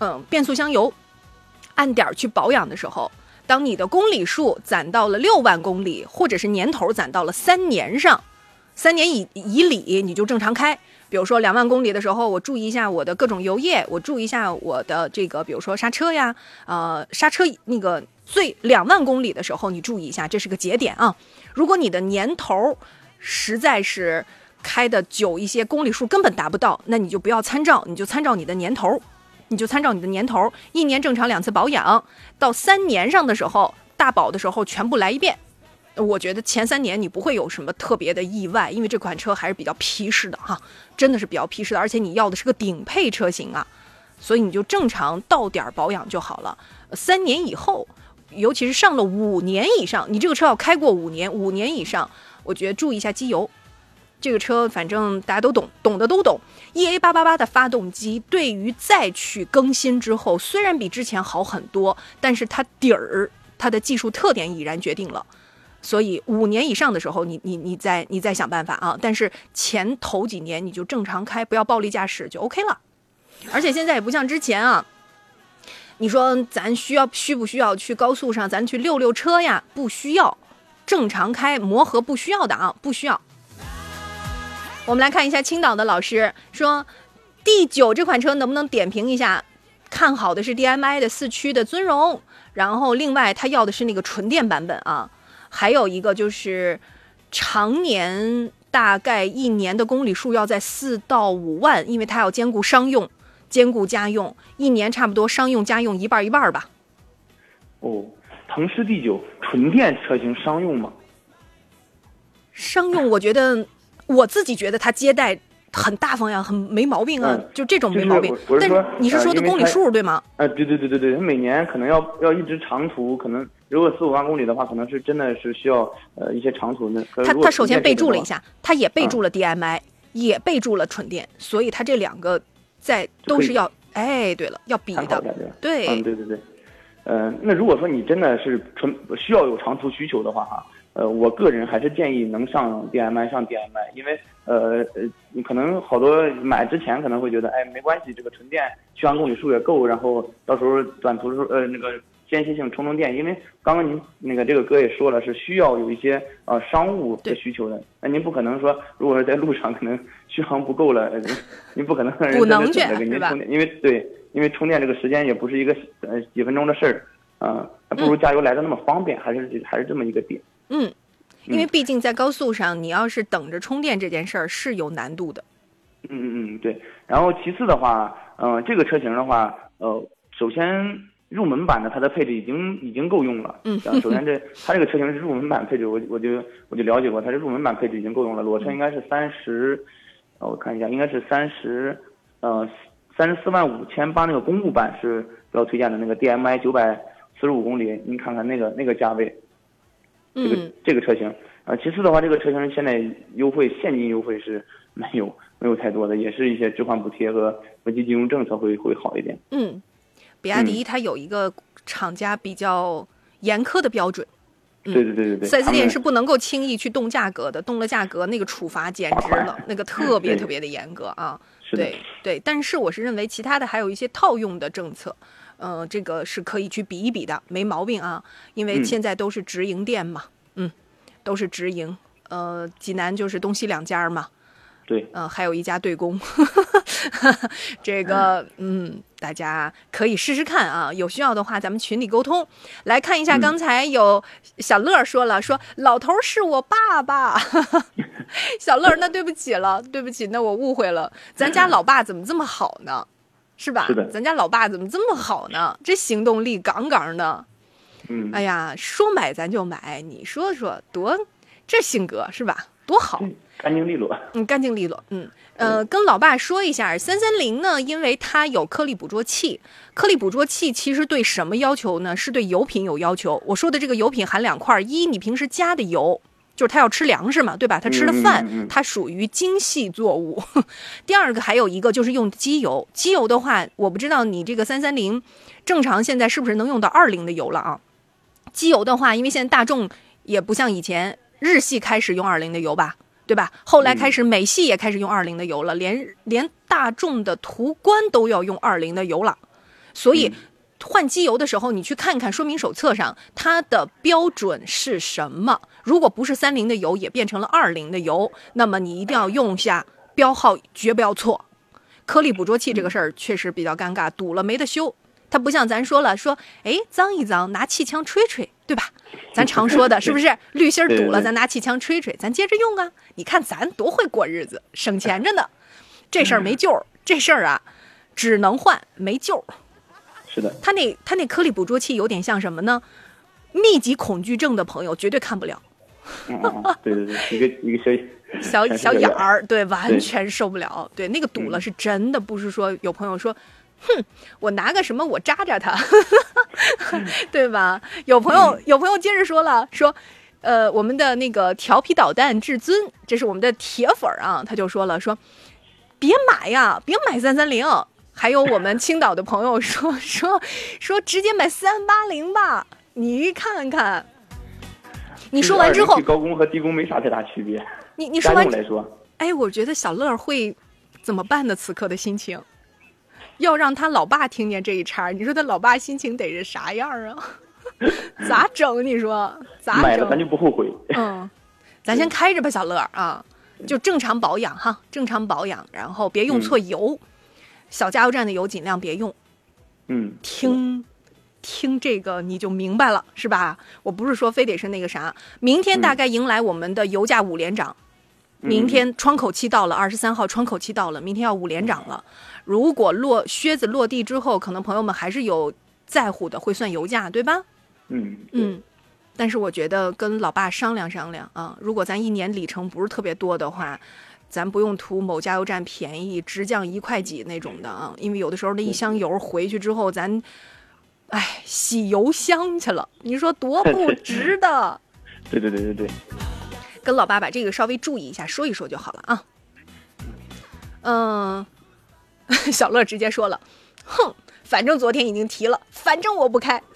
嗯，变速箱油按点儿去保养的时候，当你的公里数攒到了六万公里，或者是年头攒到了三年上，三年以以里，你就正常开。比如说两万公里的时候，我注意一下我的各种油液，我注意一下我的这个，比如说刹车呀，呃，刹车那个最两万公里的时候，你注意一下，这是个节点啊。如果你的年头实在是开的久一些，公里数根本达不到，那你就不要参照，你就参照你的年头，你就参照你的年头，一年正常两次保养，到三年上的时候，大保的时候全部来一遍。我觉得前三年你不会有什么特别的意外，因为这款车还是比较皮实的哈，真的是比较皮实的，而且你要的是个顶配车型啊，所以你就正常到点保养就好了。三年以后，尤其是上了五年以上，你这个车要开过五年，五年以上，我觉得注意一下机油。这个车反正大家都懂，懂的都懂。E A 八八八的发动机对于再去更新之后，虽然比之前好很多，但是它底儿它的技术特点已然决定了。所以五年以上的时候，你你你再你再想办法啊！但是前头几年你就正常开，不要暴力驾驶就 OK 了。而且现在也不像之前啊，你说咱需要需不需要去高速上咱去溜溜车呀？不需要，正常开磨合不需要的啊，不需要。我们来看一下青岛的老师说，D 九这款车能不能点评一下？看好的是 DMI 的四驱的尊荣，然后另外他要的是那个纯电版本啊。还有一个就是，常年大概一年的公里数要在四到五万，因为它要兼顾商用、兼顾家用，一年差不多商用家用一半一半吧。哦，腾势 D 九纯电车型商用吗？商用，我觉得我自己觉得他接待。很大方呀，很没毛病啊，就这种没毛病。但是你是说的公里数对吗？啊，对对对对对，他每年可能要要一直长途，可能如果四五万公里的话，可能是真的是需要呃一些长途的。他他首先备注了一下，他也备注了 DMI，也备注了纯电，所以他这两个在都是要哎，对了，要比的。对，嗯，对对对，嗯，那如果说你真的是纯需要有长途需求的话哈。呃，我个人还是建议能上 DMI 上 DMI，因为呃呃，你可能好多买之前可能会觉得，哎，没关系，这个纯电续航公里数也够，然后到时候短途时候呃那个间歇性充充电，因为刚刚您那个这个哥也说了，是需要有一些呃商务的需求的，那您不可能说，如果是在路上可能 续航不够了，您不可能让人真的选择给您充电，因为对，因为充电这个时间也不是一个呃几分钟的事儿，啊，不如加油来的那么方便，还是还是这么一个点。嗯，因为毕竟在高速上，你要是等着充电这件事儿是有难度的。嗯嗯嗯，对。然后其次的话，嗯，这个车型的话，呃，首先入门版的它的配置已经已经够用了。嗯。首先这它这个车型是入门版配置，我我就我就了解过，它是入门版配置已经够用了。裸车应该是三十，呃，我看一下，应该是三十，呃，三十四万五千八那个公路版是比较推荐的那个 DMI 九百四十五公里，您看看那个那个价位。这个这个车型啊，其次的话，这个车型现在优惠现金优惠是没有没有太多的，也是一些置换补贴和国际金融政策会会好一点。嗯，比亚迪它有一个厂家比较严苛的标准。对对对对对。四 S 店是不能够轻易去动价格的，动了价格那个处罚简直了，那个特别特别的严格啊。对对，但是我是认为其他的还有一些套用的政策。呃，这个是可以去比一比的，没毛病啊。因为现在都是直营店嘛，嗯，都是直营。呃，济南就是东西两家嘛。对，呃，还有一家对公，这个，嗯，大家可以试试看啊。有需要的话，咱们群里沟通。来看一下，刚才有小乐说了，说老头是我爸爸。小乐，那对不起了，对不起，那我误会了。咱家老爸怎么这么好呢？是吧？是的。咱家老爸怎么这么好呢？这行动力杠杠的。嗯。哎呀，说买咱就买，你说说多，这性格是吧？多好。干净利落，嗯，干净利落，嗯，呃，跟老爸说一下，三三零呢，因为它有颗粒捕捉器，颗粒捕捉器其实对什么要求呢？是对油品有要求。我说的这个油品含两块：一，你平时加的油，就是他要吃粮食嘛，对吧？他吃的饭，它属于精细作物。第二个还有一个就是用机油，机油的话，我不知道你这个三三零正常现在是不是能用到二零的油了啊？机油的话，因为现在大众也不像以前日系开始用二零的油吧。对吧？后来开始美系也开始用二零的油了，连连大众的途观都要用二零的油了。所以换机油的时候，你去看看说明手册上它的标准是什么。如果不是三零的油，也变成了二零的油，那么你一定要用下标号，绝不要错。颗粒捕捉器这个事儿确实比较尴尬，堵了没得修。它不像咱说了，说哎脏一脏，拿气枪吹吹，对吧？咱常说的是不是滤芯堵了，咱拿气枪吹吹，咱接着用啊？你看咱多会过日子，省钱着呢。这事儿没救，这事儿啊，只能换，没救。是的。它那它那颗粒捕捉器有点像什么呢？密集恐惧症的朋友绝对看不了。对对对，一个一个小小小眼儿，对，完全受不了。对，那个堵了是真的，不是说有朋友说。哼，我拿个什么我扎扎他，对吧？有朋友有朋友接着说了，说，呃，我们的那个调皮捣蛋至尊，这是我们的铁粉啊，他就说了，说别买呀，别买三三零。还有我们青岛的朋友说 说说直接买三八零吧，你看看。你说完之后，高工和低工没啥太大区别。你你说完来说，哎，我觉得小乐会怎么办呢？此刻的心情。要让他老爸听见这一茬，你说他老爸心情得是啥样啊？咋整？你说咋整？买了咱就不后悔。嗯，咱先开着吧，小乐啊，就正常保养哈，正常保养，然后别用错油，小加油站的油尽量别用。嗯，听听这个你就明白了是吧？我不是说非得是那个啥，明天大概迎来我们的油价五连涨。明天窗口期到了，二十三号窗口期到了，明天要五连涨了。如果落靴子落地之后，可能朋友们还是有在乎的，会算油价，对吧？嗯嗯。但是我觉得跟老爸商量商量啊，如果咱一年里程不是特别多的话，咱不用图某加油站便宜，直降一块几那种的啊，因为有的时候那一箱油回去之后，咱哎洗油箱去了，你说多 不值得？对对对对对。跟老爸把这个稍微注意一下，说一说就好了啊。嗯，小乐直接说了，哼，反正昨天已经提了，反正我不开。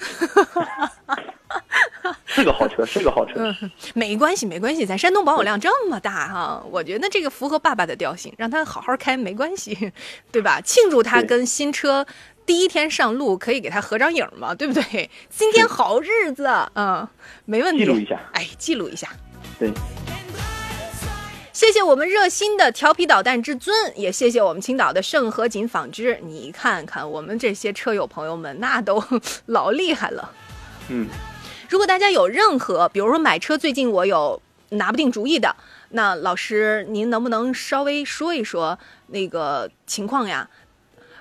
是个好车，是个好车。嗯，没关系，没关系，咱山东保有量这么大哈，我觉得这个符合爸爸的调性，让他好好开没关系，对吧？庆祝他跟新车第一天上路，可以给他合张影嘛，对不对？今天好日子，嗯，没问题。记录一下，哎，记录一下。对，谢谢我们热心的调皮捣蛋之尊，也谢谢我们青岛的盛和锦纺织。你看看我们这些车友朋友们，那都 老厉害了。嗯，如果大家有任何，比如说买车，最近我有拿不定主意的，那老师您能不能稍微说一说那个情况呀？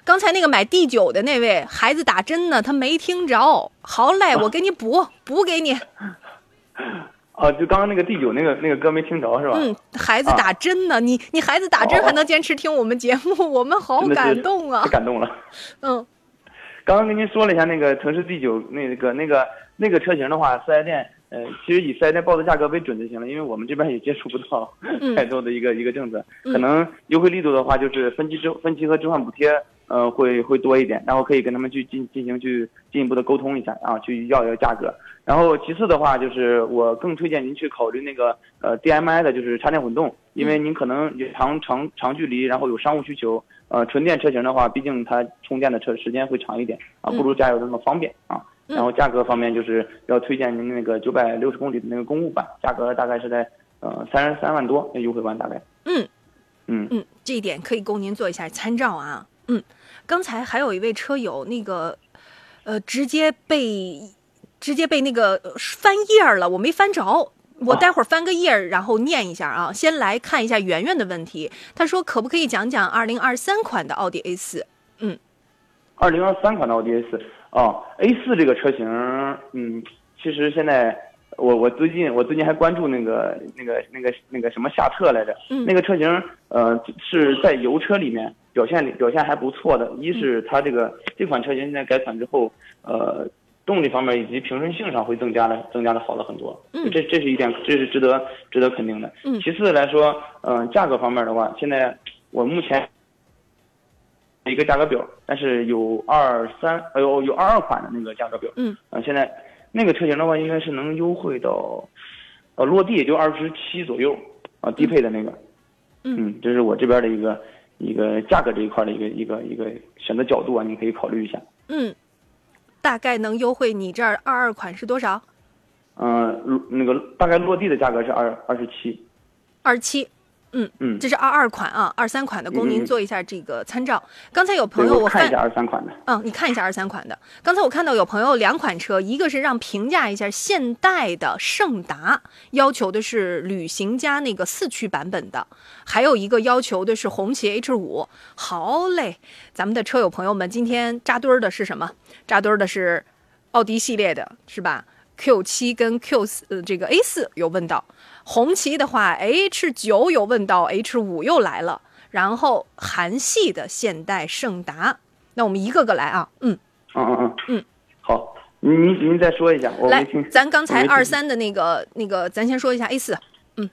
刚才那个买第九的那位孩子打针呢，他没听着。好嘞，我给你补补给你。哦，就刚刚那个第九那个那个歌没听着是吧？嗯，孩子打针呢，你你孩子打针还能坚持听我们节目，我们好感动啊！太感动了。嗯，刚刚跟您说了一下那个城市第九那个那个那个车型的话，四 S 店呃，其实以四 S 店报的价格为准就行了，因为我们这边也接触不到太多的一个一个政策，可能优惠力度的话就是分期置分期和置换补贴呃会会多一点，然后可以跟他们去进进行去进一步的沟通一下啊，去要一个价格。然后其次的话，就是我更推荐您去考虑那个呃 DMI 的，就是插电混动，因为您可能有长长长距离，然后有商务需求。呃，纯电车型的话，毕竟它充电的车时间会长一点啊，不如加油那么方便啊。然后价格方面，就是要推荐您那个九百六十公里的那个公务版，价格大概是在呃三十三万多，那优惠版大概。嗯嗯嗯，这一点可以供您做一下参照啊。嗯，刚才还有一位车友那个呃直接被直接被那个翻页了，我没翻着。我待会儿翻个页儿，然后念一下啊。先来看一下圆圆的问题，他说可不可以讲讲二零二三款的奥迪 A 四？嗯，二零二三款的奥迪 A 四啊，A 四这个车型，嗯，其实现在我我最近我最近还关注那个那个那个那个什么夏特来着，那个车型呃是在油车里面表现表现还不错的，一是它这个这款车型现在改款之后，呃。动力方面以及平顺性上会增加的增加的好了很多，嗯，这这是一点，这是值得值得肯定的。嗯，其次来说，嗯，价格方面的话，现在我目前一个价格表，但是有二三，哎呦，有二二款的那个价格表，嗯，啊，现在那个车型的话，应该是能优惠到，呃，落地也就二十七左右，啊，低配的那个，嗯，这是我这边的一个一个价格这一块的一个一个一个选择角度啊，你可以考虑一下。嗯。大概能优惠你这儿二二款是多少？嗯，那个大概落地的价格是二二十七，二十七。嗯嗯，这是二二款啊，二三款的供您做一下这个参照。刚才有朋友我看一下二三款的，嗯，你看一下二三款的。刚才我看到有朋友两款车，一个是让评价一下现代的胜达，要求的是旅行家那个四驱版本的，还有一个要求的是红旗 H 五。好嘞，咱们的车友朋友们，今天扎堆儿的是什么？扎堆儿的是奥迪系列的，是吧？Q 七跟 Q 四，呃，这个 A 四有问到。红旗的话，H 九有问到，H 五又来了，然后韩系的现代胜达，那我们一个个来啊，嗯，嗯嗯嗯，嗯，好，您您您再说一下，我来，咱刚才二三的那个那个，咱先说一下 A 四，嗯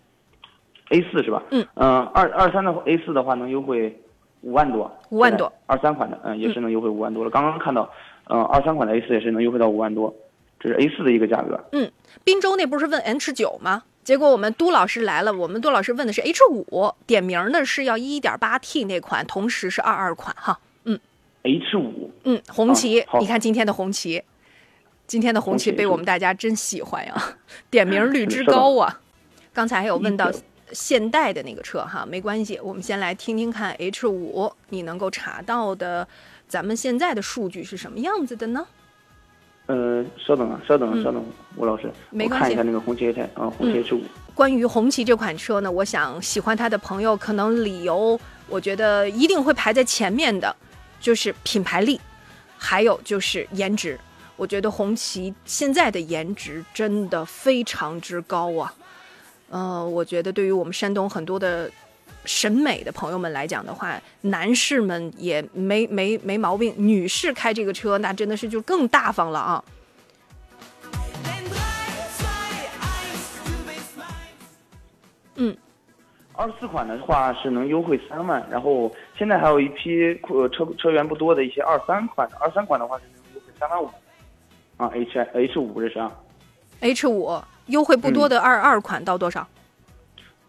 ，A 四是吧？嗯。嗯，二二三的 A 四的话能优惠五万多，五万多，二三款的，嗯，也是能优惠五万多了。刚刚看到，嗯，二三款的 A 四也是能优惠到五万多，这是 A 四的一个价格。嗯，滨州那不是问 H 九吗？结果我们都老师来了，我们杜老师问的是 H 五，点名的是要一点八 T 那款，同时是二二款哈。嗯，H 五，嗯，红旗，你看今天的红旗，今天的红旗被我们大家真喜欢呀，点名率之高啊。刚才还有问到现代的那个车哈，没关系，我们先来听听看 H 五，你能够查到的咱们现在的数据是什么样子的呢？呃，稍等啊，稍等啊，稍等，吴老师，没关系，看一下那个红旗 H 啊，红旗 H 五。关于红旗这款车呢，我想喜欢它的朋友，可能理由我觉得一定会排在前面的，就是品牌力，还有就是颜值。我觉得红旗现在的颜值真的非常之高啊。呃，我觉得对于我们山东很多的审美的朋友们来讲的话，男士们也没没没毛病，女士开这个车那真的是就更大方了啊。嗯，二四款的话是能优惠三万，然后现在还有一批呃车车源不多的一些二三款的，二三款的话是能优惠三万五，啊，H H 五这是啊，H 五优惠不多的二二款到多少？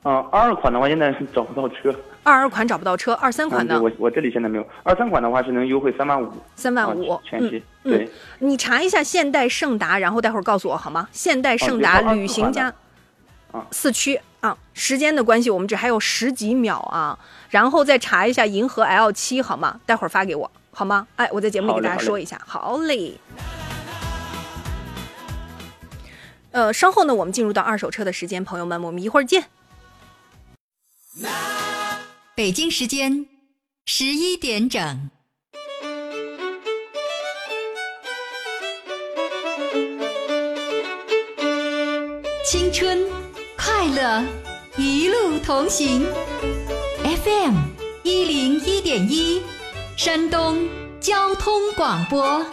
啊，二二款的话现在找不到车，二二款找不到车，二三款呢？我我这里现在没有，二三款的话是能优惠三万五，三万五全系，对，你查一下现代胜达，然后待会儿告诉我好吗？现代胜达旅行家，啊，四驱。啊，时间的关系，我们这还有十几秒啊，然后再查一下银河 L 七好吗？待会儿发给我好吗？哎，我在节目里给大家说一下，好嘞。呃，稍后呢，我们进入到二手车的时间，朋友们，我们一会儿见。北京时间十一点整，青春。快乐一路同行，FM 一零一点一，山东交通广播。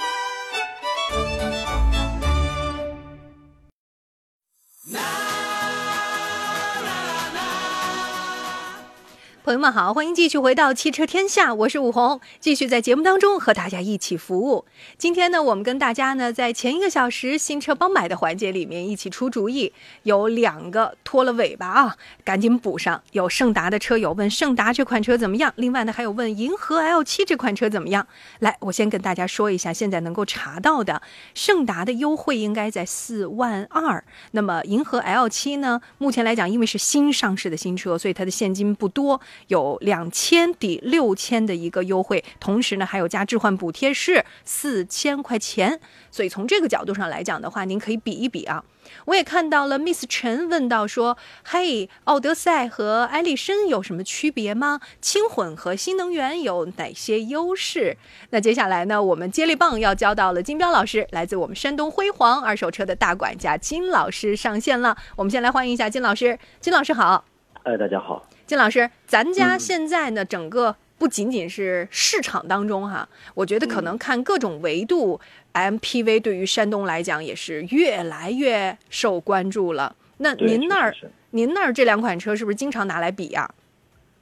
朋友们好，欢迎继续回到汽车天下，我是武红，继续在节目当中和大家一起服务。今天呢，我们跟大家呢在前一个小时新车帮买的环节里面一起出主意，有两个拖了尾巴啊，赶紧补上。有胜达的车友问胜达这款车怎么样，另外呢还有问银河 L7 这款车怎么样。来，我先跟大家说一下，现在能够查到的胜达的优惠应该在四万二，那么银河 L7 呢，目前来讲因为是新上市的新车，所以它的现金不多。有两千抵六千的一个优惠，同时呢还有加置换补贴是四千块钱，所以从这个角度上来讲的话，您可以比一比啊。我也看到了，Miss 陈问到说：“嘿，奥德赛和艾力绅有什么区别吗？轻混和新能源有哪些优势？”那接下来呢，我们接力棒要交到了金彪老师，来自我们山东辉煌二手车的大管家金老师上线了。我们先来欢迎一下金老师，金老师好。哎，大家好。金老师，咱家现在呢，整个不仅仅是市场当中哈，我觉得可能看各种维度，MPV 对于山东来讲也是越来越受关注了。那您那儿，您那儿这两款车是不是经常拿来比呀？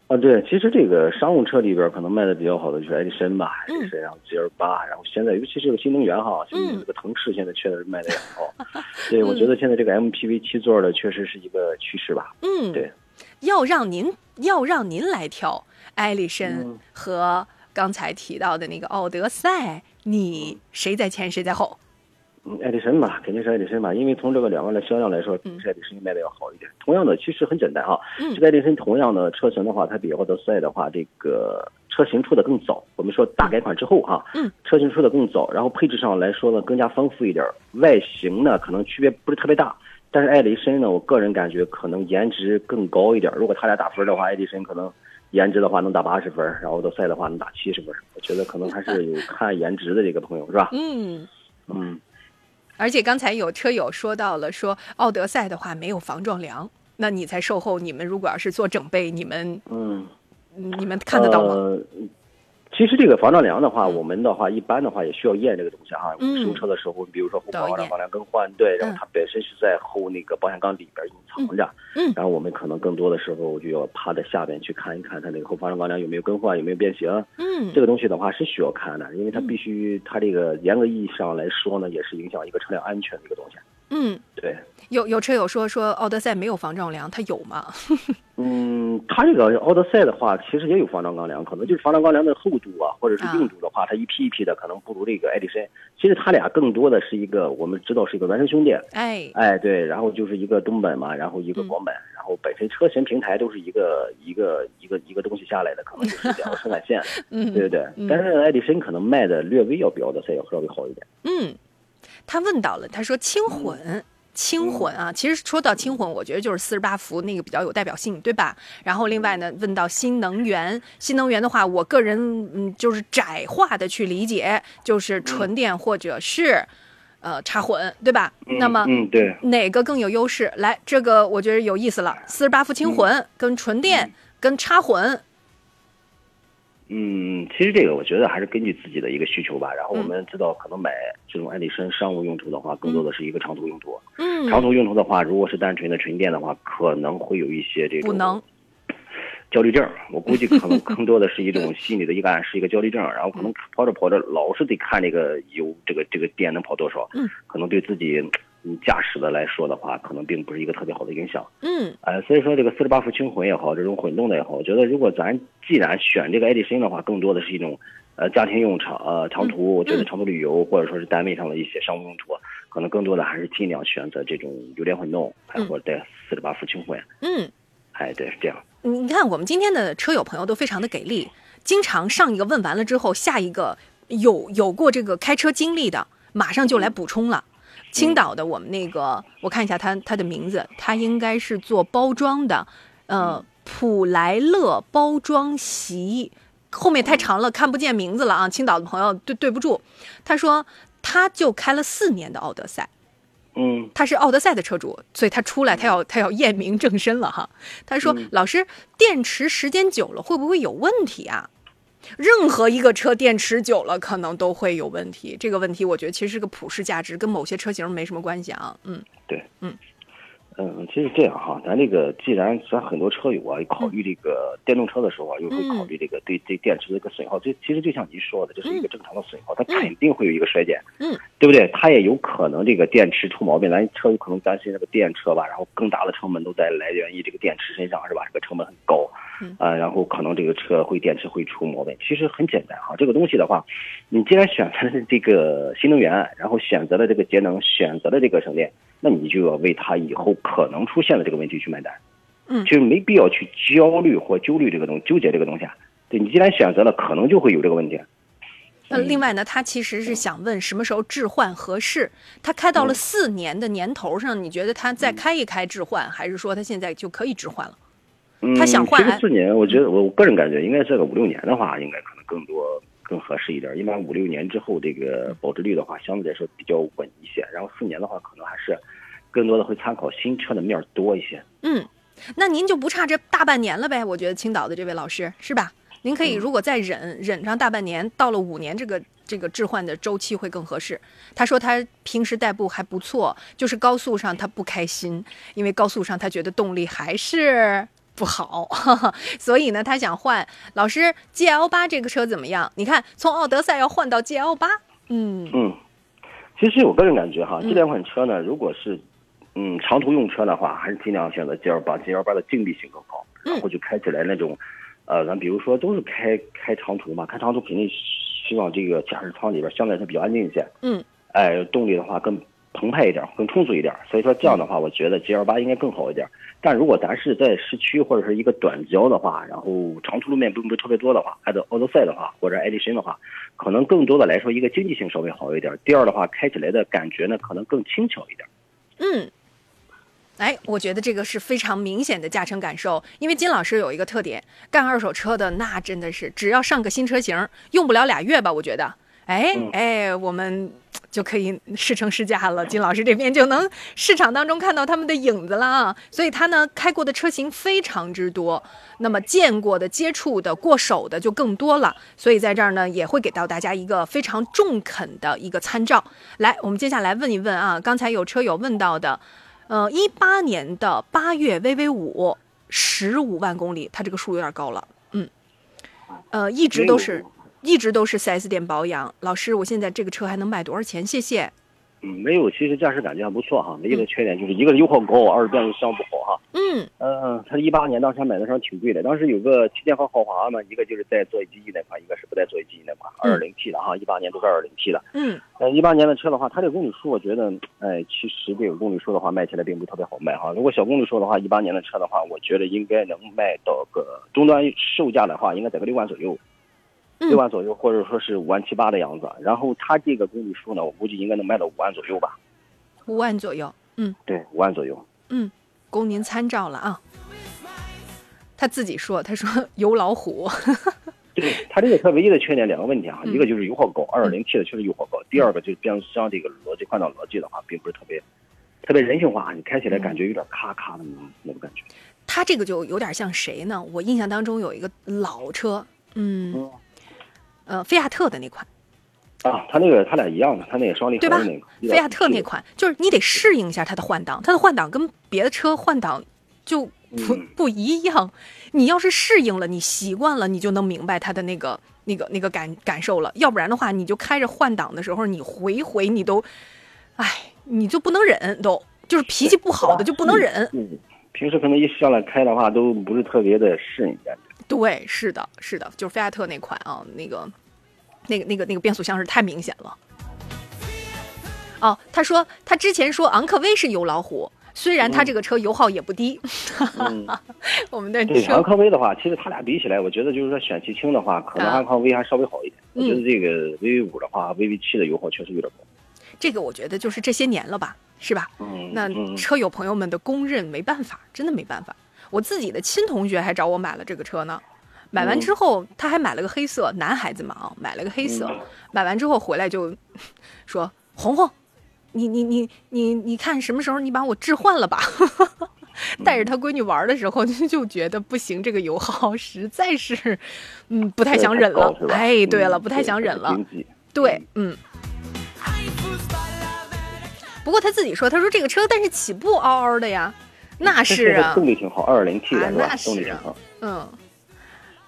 啊，对，其实这个商务车里边可能卖的比较好的就是艾力绅吧，艾力绅，然后 L 八，然后现在尤其是这个新能源哈，现在这个腾势现在确实是卖的也好。对，我觉得现在这个 MPV 七座的确实是一个趋势吧。嗯，对。要让您要让您来挑艾力绅和刚才提到的那个奥德赛，你谁在前谁在后？嗯，艾力绅吧，肯定是艾力绅吧，因为从这个两万的销量来说，是艾力绅卖的要好一点。同样的，其实很简单啊，这个艾力绅同样的车型的话，它比奥德赛的话，这个车型出的更早。我们说大改款之后啊，嗯，车型出的更早，然后配置上来说呢更加丰富一点，外形呢可能区别不是特别大。但是艾力绅呢，我个人感觉可能颜值更高一点。如果他俩打分的话，艾力绅可能颜值的话能打八十分，然后奥德赛的话能打七十分。我觉得可能还是有看颜值的这个朋友是吧？嗯嗯。而且刚才有车友说到了，说奥德赛的话没有防撞梁，那你在售后，你们如果要是做整备，你们嗯，你们看得到吗？其实这个防撞梁的话，我们的话一般的话也需要验这个东西哈。收车的时候，比如说后保防梁更换，对，然后它本身是在后那个保险杠里边隐藏着。嗯。然后我们可能更多的时候就要趴在下边去看一看它那个后防撞钢梁有没有更换，有没有变形。嗯。这个东西的话是需要看的，因为它必须，它这个严格意义上来说呢，也是影响一个车辆安全的一个东西。嗯。对。有有车友说说奥德赛没有防撞梁，它有吗？嗯，它这个奥德赛的话，其实也有防撞钢梁，可能就是防撞钢梁的厚度啊，或者是硬度的话，它一批一批的，可能不如这个爱迪绅。其实它俩更多的是一个，我们知道是一个孪生兄弟。哎哎，对，然后就是一个东本嘛，然后一个广本，然后本身车型平台都是一个一个一个一个东西下来的，可能就是两个生产线。嗯，对不对？但是爱迪生可能卖的略微要比奥德赛要稍微好一点。嗯，他问到了，他说轻混。轻混啊，其实说到轻混，我觉得就是四十八伏那个比较有代表性，对吧？然后另外呢，问到新能源，新能源的话，我个人嗯就是窄化的去理解，就是纯电或者是呃插混，对吧？那么嗯对，哪个更有优势？来，这个我觉得有意思了，四十八伏轻混跟纯电跟插混。嗯，其实这个我觉得还是根据自己的一个需求吧。然后我们知道，可能买这种爱迪绅商务用途的话，更多的是一个长途用途。嗯，长途用途的话，如果是单纯的纯电的话，可能会有一些这种不能焦虑症。我估计可能 更多的是一种心理的一个暗示，一个焦虑症。然后可能跑着跑着，老是得看这个油，这个这个电能跑多少。嗯，可能对自己。嗯，驾驶的来说的话，可能并不是一个特别好的影响。嗯，呃，所以说这个四十八伏轻混也好，这种混动的也好，我觉得如果咱既然选这个爱迪生的话，更多的是一种，呃，家庭用长呃长途，我觉得长途旅游或者说是单位上的一些商务用途，可能更多的还是尽量选择这种油电混动，还或者带四十八伏轻混。嗯，哎，对，是这样。你看，我们今天的车友朋友都非常的给力，经常上一个问完了之后，下一个有有过这个开车经历的，马上就来补充了。青岛的我们那个，我看一下他他的名字，他应该是做包装的，呃，普莱乐包装席，后面太长了看不见名字了啊。青岛的朋友对对不住，他说他就开了四年的奥德赛，嗯，他是奥德赛的车主，所以他出来他要他要验明正身了哈。他说老师，电池时间久了会不会有问题啊？任何一个车电池久了，可能都会有问题。这个问题，我觉得其实是个普世价值，跟某些车型没什么关系啊。嗯，对，嗯，嗯，其实这样哈，咱这个既然咱很多车友啊，考虑这个电动车的时候啊，有时候考虑这个对对电池的一个损耗，这其实就像您说的，这是一个正常的损耗，它肯定会有一个衰减，嗯，对不对？它也有可能这个电池出毛病，咱车有可能担心这个电车吧，然后更大的成本都在来源于这个电池身上，是吧？这个成本很高，嗯啊，然后可能这个车会电池会出毛病。其实很简单哈，这个东西的话，你既然选择了这个新能源，然后选择了这个节能，选择了这个省电。那你就要为他以后可能出现的这个问题去买单，嗯，就没必要去焦虑或纠虑这个东纠结这个东西啊。对你既然选择了，可能就会有这个问题。那另外呢，他其实是想问什么时候置换合适？他开到了四年的年头上，你觉得他再开一开置换，还是说他现在就可以置换了？嗯，他想换其实四年，我觉得我个人感觉应该这个五六年的话，应该可能更多更合适一点。一般五六年之后，这个保值率的话，相对来说比较稳一些。然后四年的话，可能还是。更多的会参考新车的面多一些。嗯，那您就不差这大半年了呗？我觉得青岛的这位老师是吧？您可以如果再忍忍上大半年，到了五年这个这个置换的周期会更合适。他说他平时代步还不错，就是高速上他不开心，因为高速上他觉得动力还是不好，所以呢他想换。老师，GL 八这个车怎么样？你看从奥德赛要换到 GL 八，嗯。嗯，其实我个人感觉哈，这两款车呢，如果是嗯，长途用车的话，还是尽量选择 G L 八，G L 八的静谧性更高，然后就开起来那种，呃，咱比如说都是开开长途嘛，开长途肯定希望这个驾驶舱里边相对来说比较安静一些，嗯，哎，动力的话更澎湃一点，更充足一点，所以说这样的话，我觉得 G L 八应该更好一点。但如果咱是在市区或者是一个短郊的话，然后长途路面并不是特别多的话，还有奥德赛的话，或者爱迪绅的话，可能更多的来说一个经济性稍微好一点。第二的话，开起来的感觉呢，可能更轻巧一点。嗯。哎，我觉得这个是非常明显的驾乘感受，因为金老师有一个特点，干二手车的那真的是只要上个新车型，用不了俩月吧，我觉得，哎哎，我们就可以试乘试驾了。金老师这边就能市场当中看到他们的影子了啊，所以他呢开过的车型非常之多，那么见过的、接触的、过手的就更多了，所以在这儿呢也会给到大家一个非常中肯的一个参照。来，我们接下来问一问啊，刚才有车友问到的。呃，一八年的八月 VV 五十五万公里，它这个数有点高了，嗯，呃，一直都是，一直都是 4S 店保养。老师，我现在这个车还能卖多少钱？谢谢。嗯，没有，其实驾驶感觉还不错哈。唯一的缺点就是一个是油耗高，二是变速箱不好哈。嗯。嗯，它一八年当时买的时候挺贵的，当时有个旗舰和豪华嘛，一个就是带座椅记忆那款，一个是不带座椅记忆那款，二点零 T 的哈，一八年都是二点零 T 的。嗯。呃，一八年的车的话，它这个公里数我觉得，哎，其实这个公里数的话卖起来并不是特别好卖哈。如果小公里数的话，一八年的车的话，我觉得应该能卖到个终端售价的话，应该在个六万左右。六万左右，或者说是五万七八的样子。然后它这个公里数呢，我估计应该能卖到五万左右吧。五万左右，嗯，对，五万左右，嗯，供您参照了啊。他自己说，他说油老虎。对他这个车唯一的缺点两个问题啊，一个就是油耗高，二点零 T 的确实油耗高。第二个就是变速箱这个逻辑换挡逻辑的话，并不是特别特别人性化，你开起来感觉有点咔咔的那种感觉。他这个就有点像谁呢？我印象当中有一个老车，嗯，呃，菲亚特的那款。啊，他那个他俩一样的，他那个双离合的那个，菲亚特那款，就是你得适应一下它的换挡，它的换挡跟别的车换挡就不不一样。你要是适应了，你习惯了，你就能明白它的那个那个那个感感受了。要不然的话，你就开着换挡的时候，你回回你都，哎，你就不能忍，都就是脾气不好的就不能忍。嗯，平时可能一上来开的话，都不是特别的适应感觉。对，是的，是的，就是菲亚特那款啊，那个。那个、那个、那个变速箱是太明显了。哦，他说他之前说昂科威是油老虎，虽然他这个车油耗也不低。嗯，我们的对昂科威的话，其实他俩比起来，我觉得就是说选气轻的话，可能昂科威还稍微好一点。我觉得这个 VV 五的话，VV 七的油耗确实有点高。这个我觉得就是这些年了吧，是吧？嗯。那车友朋友们的公认，没办法，真的没办法。我自己的亲同学还找我买了这个车呢。买完之后，他还买了个黑色，男孩子嘛啊，买了个黑色。买完之后回来就说：“红红，你你你你你看什么时候你把我置换了吧？” 带着他闺女玩的时候就觉得不行，这个油耗实在是，嗯，不太想忍了。哎，对了，不太想忍了。对，嗯。不过他自己说，他说这个车但是起步嗷嗷的呀，那是啊，动力挺好，二点零 T 的是吧？动力挺好。嗯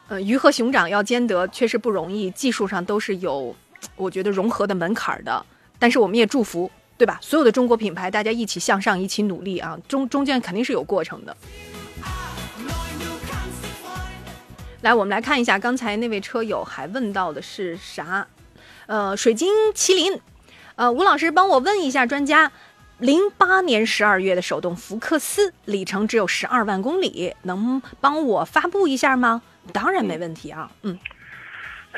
呃，鱼和熊掌要兼得确实不容易，技术上都是有，我觉得融合的门槛的。但是我们也祝福，对吧？所有的中国品牌，大家一起向上，一起努力啊！中中间肯定是有过程的。来，我们来看一下，刚才那位车友还问到的是啥？呃，水晶麒麟，呃，吴老师帮我问一下专家，零八年十二月的手动福克斯，里程只有十二万公里，能帮我发布一下吗？当然没问题啊，嗯。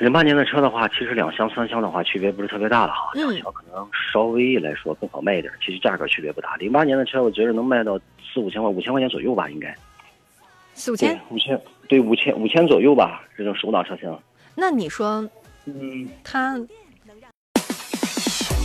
零八年的车的话，其实两厢三厢的话区别不是特别大的哈，两厢可能稍微来说更好卖一点，其实价格区别不大。零八年的车，我觉得能卖到四五千块，五千块钱左右吧，应该。四五千，五千，对，五千五千左右吧，这种手挡车型。那你说，嗯，它。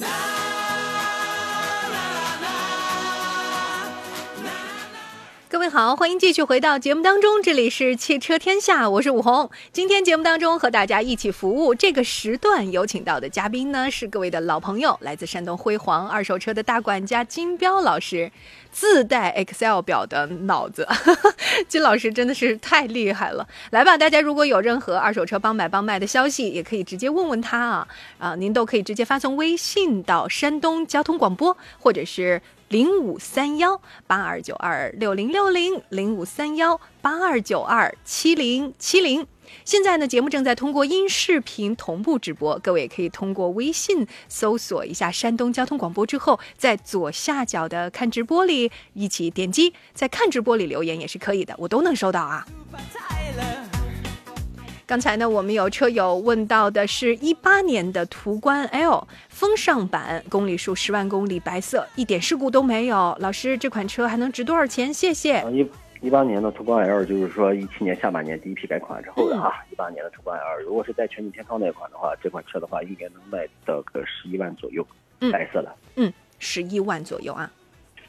各好，欢迎继续回到节目当中，这里是汽车天下，我是武红。今天节目当中和大家一起服务这个时段有请到的嘉宾呢，是各位的老朋友，来自山东辉煌二手车的大管家金彪老师，自带 Excel 表的脑子，金老师真的是太厉害了。来吧，大家如果有任何二手车帮买帮卖的消息，也可以直接问问他啊啊，您都可以直接发送微信到山东交通广播，或者是。零五三幺八二九二六零六零零五三幺八二九二七零七零。现在呢，节目正在通过音视频同步直播，各位可以通过微信搜索一下山东交通广播之后，在左下角的看直播里一起点击，在看直播里留言也是可以的，我都能收到啊。刚才呢，我们有车友问到的是一八年的途观 L 风尚版，公里数十万公里，白色，一点事故都没有。老师，这款车还能值多少钱？谢谢。一一八年的途观 L 就是说一七年下半年第一批改款之后的啊，一八年的途观 L，如果是在全景天窗那款的话，这款车的话应该能卖到个十一万左右，白色的。嗯，十一万左右啊。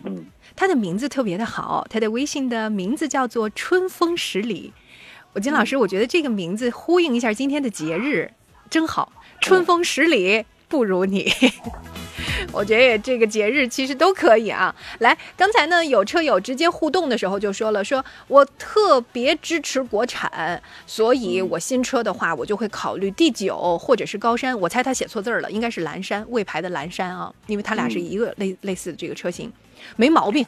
嗯，它的名字特别的好，它的微信的名字叫做春风十里。我金老师，我觉得这个名字呼应一下今天的节日，真好。春风十里不如你，我觉得这个节日其实都可以啊。来，刚才呢有车友直接互动的时候就说了，说我特别支持国产，所以我新车的话我就会考虑第九或者是高山。我猜他写错字儿了，应该是蓝山，魏牌的蓝山啊，因为他俩是一个类类似的这个车型，没毛病。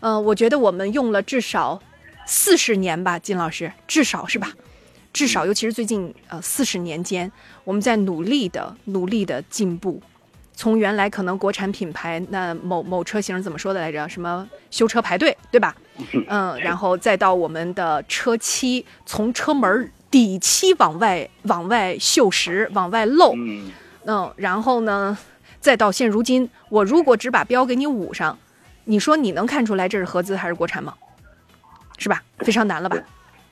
嗯，我觉得我们用了至少。四十年吧，金老师，至少是吧？至少，尤其是最近呃四十年间，我们在努力的、努力的进步。从原来可能国产品牌那某某车型怎么说的来着？什么修车排队，对吧？嗯，然后再到我们的车漆从车门底漆往外往外锈蚀、往外漏，嗯，然后呢，再到现如今，我如果只把标给你捂上，你说你能看出来这是合资还是国产吗？是吧？非常难了吧？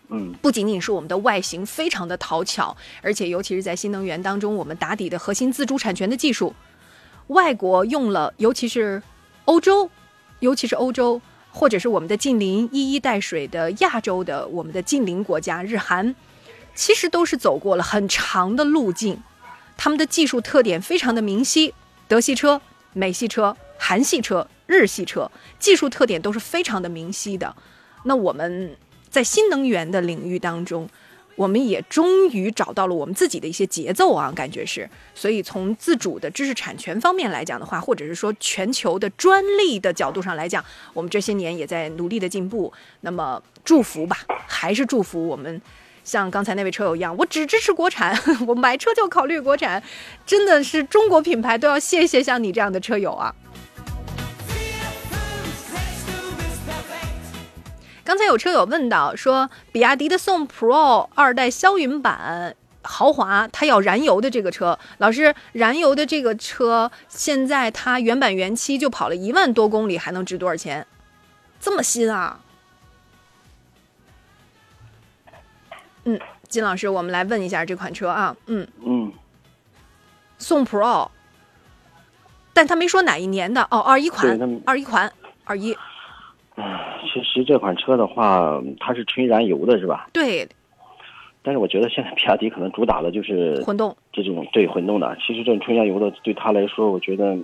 嗯，不仅仅是我们的外形非常的讨巧，而且尤其是在新能源当中，我们打底的核心自主产权的技术，外国用了，尤其是欧洲，尤其是欧洲，或者是我们的近邻一衣带水的亚洲的我们的近邻国家日韩，其实都是走过了很长的路径，他们的技术特点非常的明晰，德系车、美系车、韩系车、日系车，技术特点都是非常的明晰的。那我们在新能源的领域当中，我们也终于找到了我们自己的一些节奏啊，感觉是。所以从自主的知识产权方面来讲的话，或者是说全球的专利的角度上来讲，我们这些年也在努力的进步。那么祝福吧，还是祝福我们，像刚才那位车友一样，我只支持国产，我买车就考虑国产，真的是中国品牌都要谢谢像你这样的车友啊。刚才有车友问到说，比亚迪的宋 Pro 二代霄云版豪华，它要燃油的这个车，老师，燃油的这个车现在它原版原漆就跑了一万多公里，还能值多少钱？这么新啊？嗯，金老师，我们来问一下这款车啊，嗯。嗯，宋 Pro，但他没说哪一年的。哦，二一款。二一款，二一，唉，其实这款车的话，它是纯燃油的，是吧？对，但是我觉得现在比亚迪可能主打的就是混动，这种对混动的。其实这种纯燃油的对它来说，我觉得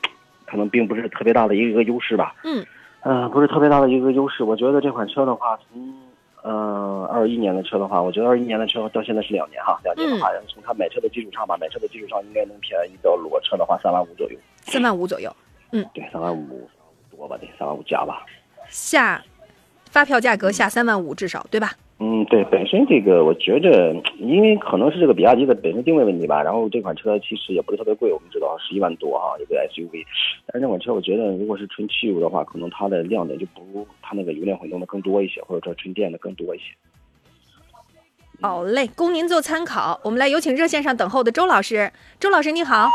可能并不是特别大的一个优势吧。嗯嗯、不是特别大的一个优势。我觉得这款车的话，从呃二一年的车的话，我觉得二一年的车到现在是两年哈，两年的话，从它买车的基础上吧，买车的基础上应该能便宜到裸车的话三万五左右。三万五左右，嗯对，三万五多吧，得三万五加吧。下发票价格下三万五至少，对吧？嗯，对，本身这个我觉着，因为可能是这个比亚迪的本身定位问题吧，然后这款车其实也不是特别贵，我们知道十一万多哈，一个 SUV，但是这款车我觉得如果是纯汽油的话，可能它的亮点就不如它那个油电混动的更多一些，或者说纯电的更多一些。好嘞，供您做参考。我们来有请热线上等候的周老师。周老师你好。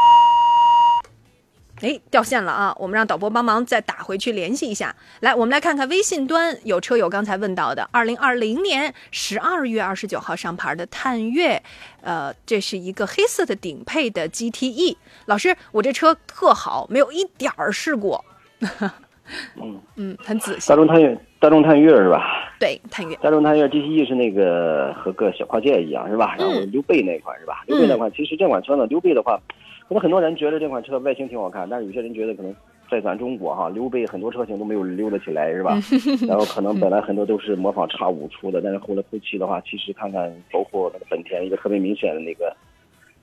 哎，掉线了啊！我们让导播帮忙再打回去联系一下。来，我们来看看微信端有车友刚才问到的，二零二零年十二月二十九号上牌的探岳，呃，这是一个黑色的顶配的 GTE。老师，我这车特好，没有一点儿事故。嗯嗯，很仔细大。众探岳，大众探岳是吧？对，探岳。大众探岳 GTE 是那个和个小跨界一样是吧？然后溜背那款是吧？溜背那款，其实这款车呢，溜背的话，可能很多人觉得这款车外形挺好看，但是有些人觉得可能在咱中国哈，溜背很多车型都没有溜得起来是吧？然后可能本来很多都是模仿叉五出的，但是后来后期的话，其实看看包括那个本田一个特别明显的那个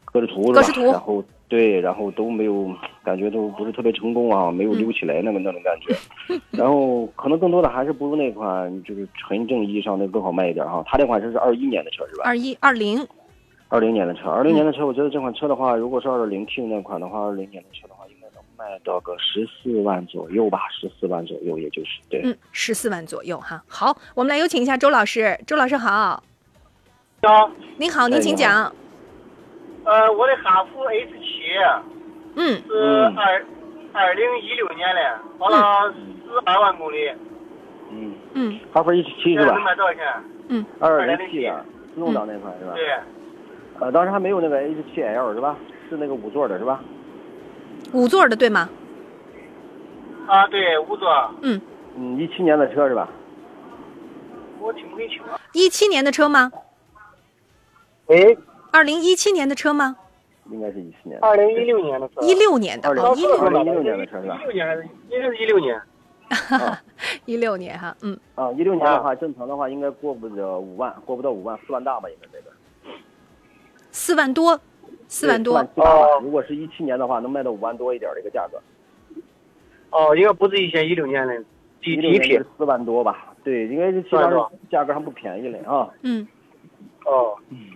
格式图是吧？然后对，然后都没有感觉都不是特别成功啊，没有溜起来那么那种感觉。然后可能更多的还是不如那款就是纯正意义上的更好卖一点哈。它这款车是二一年的车是吧？二一二零，二零年的车，二零年的车，我觉得这款车的话，如果是二点零 T 那款的话，二零年的车的话，应该能卖到个十四万左右吧，十四万左右，也就是对。嗯，十四万左右哈。好，我们来有请一下周老师。周老师好，好，您好，您请讲。呃，我的哈弗 H 七嗯，是二二零一六年的，跑了十二万公里，嗯，嗯哈弗 H 七是吧能？卖多少钱？嗯，二零 T 的自动挡那款是吧？对，呃，当时还没有那个 H 七 L 是吧？是那个五座的是吧？五座的对吗？啊，对，五座，嗯，嗯，一七年的车是吧？我听不很清啊。一七年的车吗？喂，二零一七年的车吗？应该是一七年。二零一六年的车，一六年的，二零哦，一六二零一六年的车是吧一？六年还是应该是一六年？一六年哈，嗯，啊，一六年的话，正常的话应该过不了五万，过不到五万，四万大吧，应该这个。四万多，四万多四万，七八吧哦。如果是一七年的话，能卖到五万多一点的一个价格。哦，应该不是一千一六年的第第一一六年是。四万多吧？对，因为这其实四万多价格还不便宜嘞啊，嗯，哦，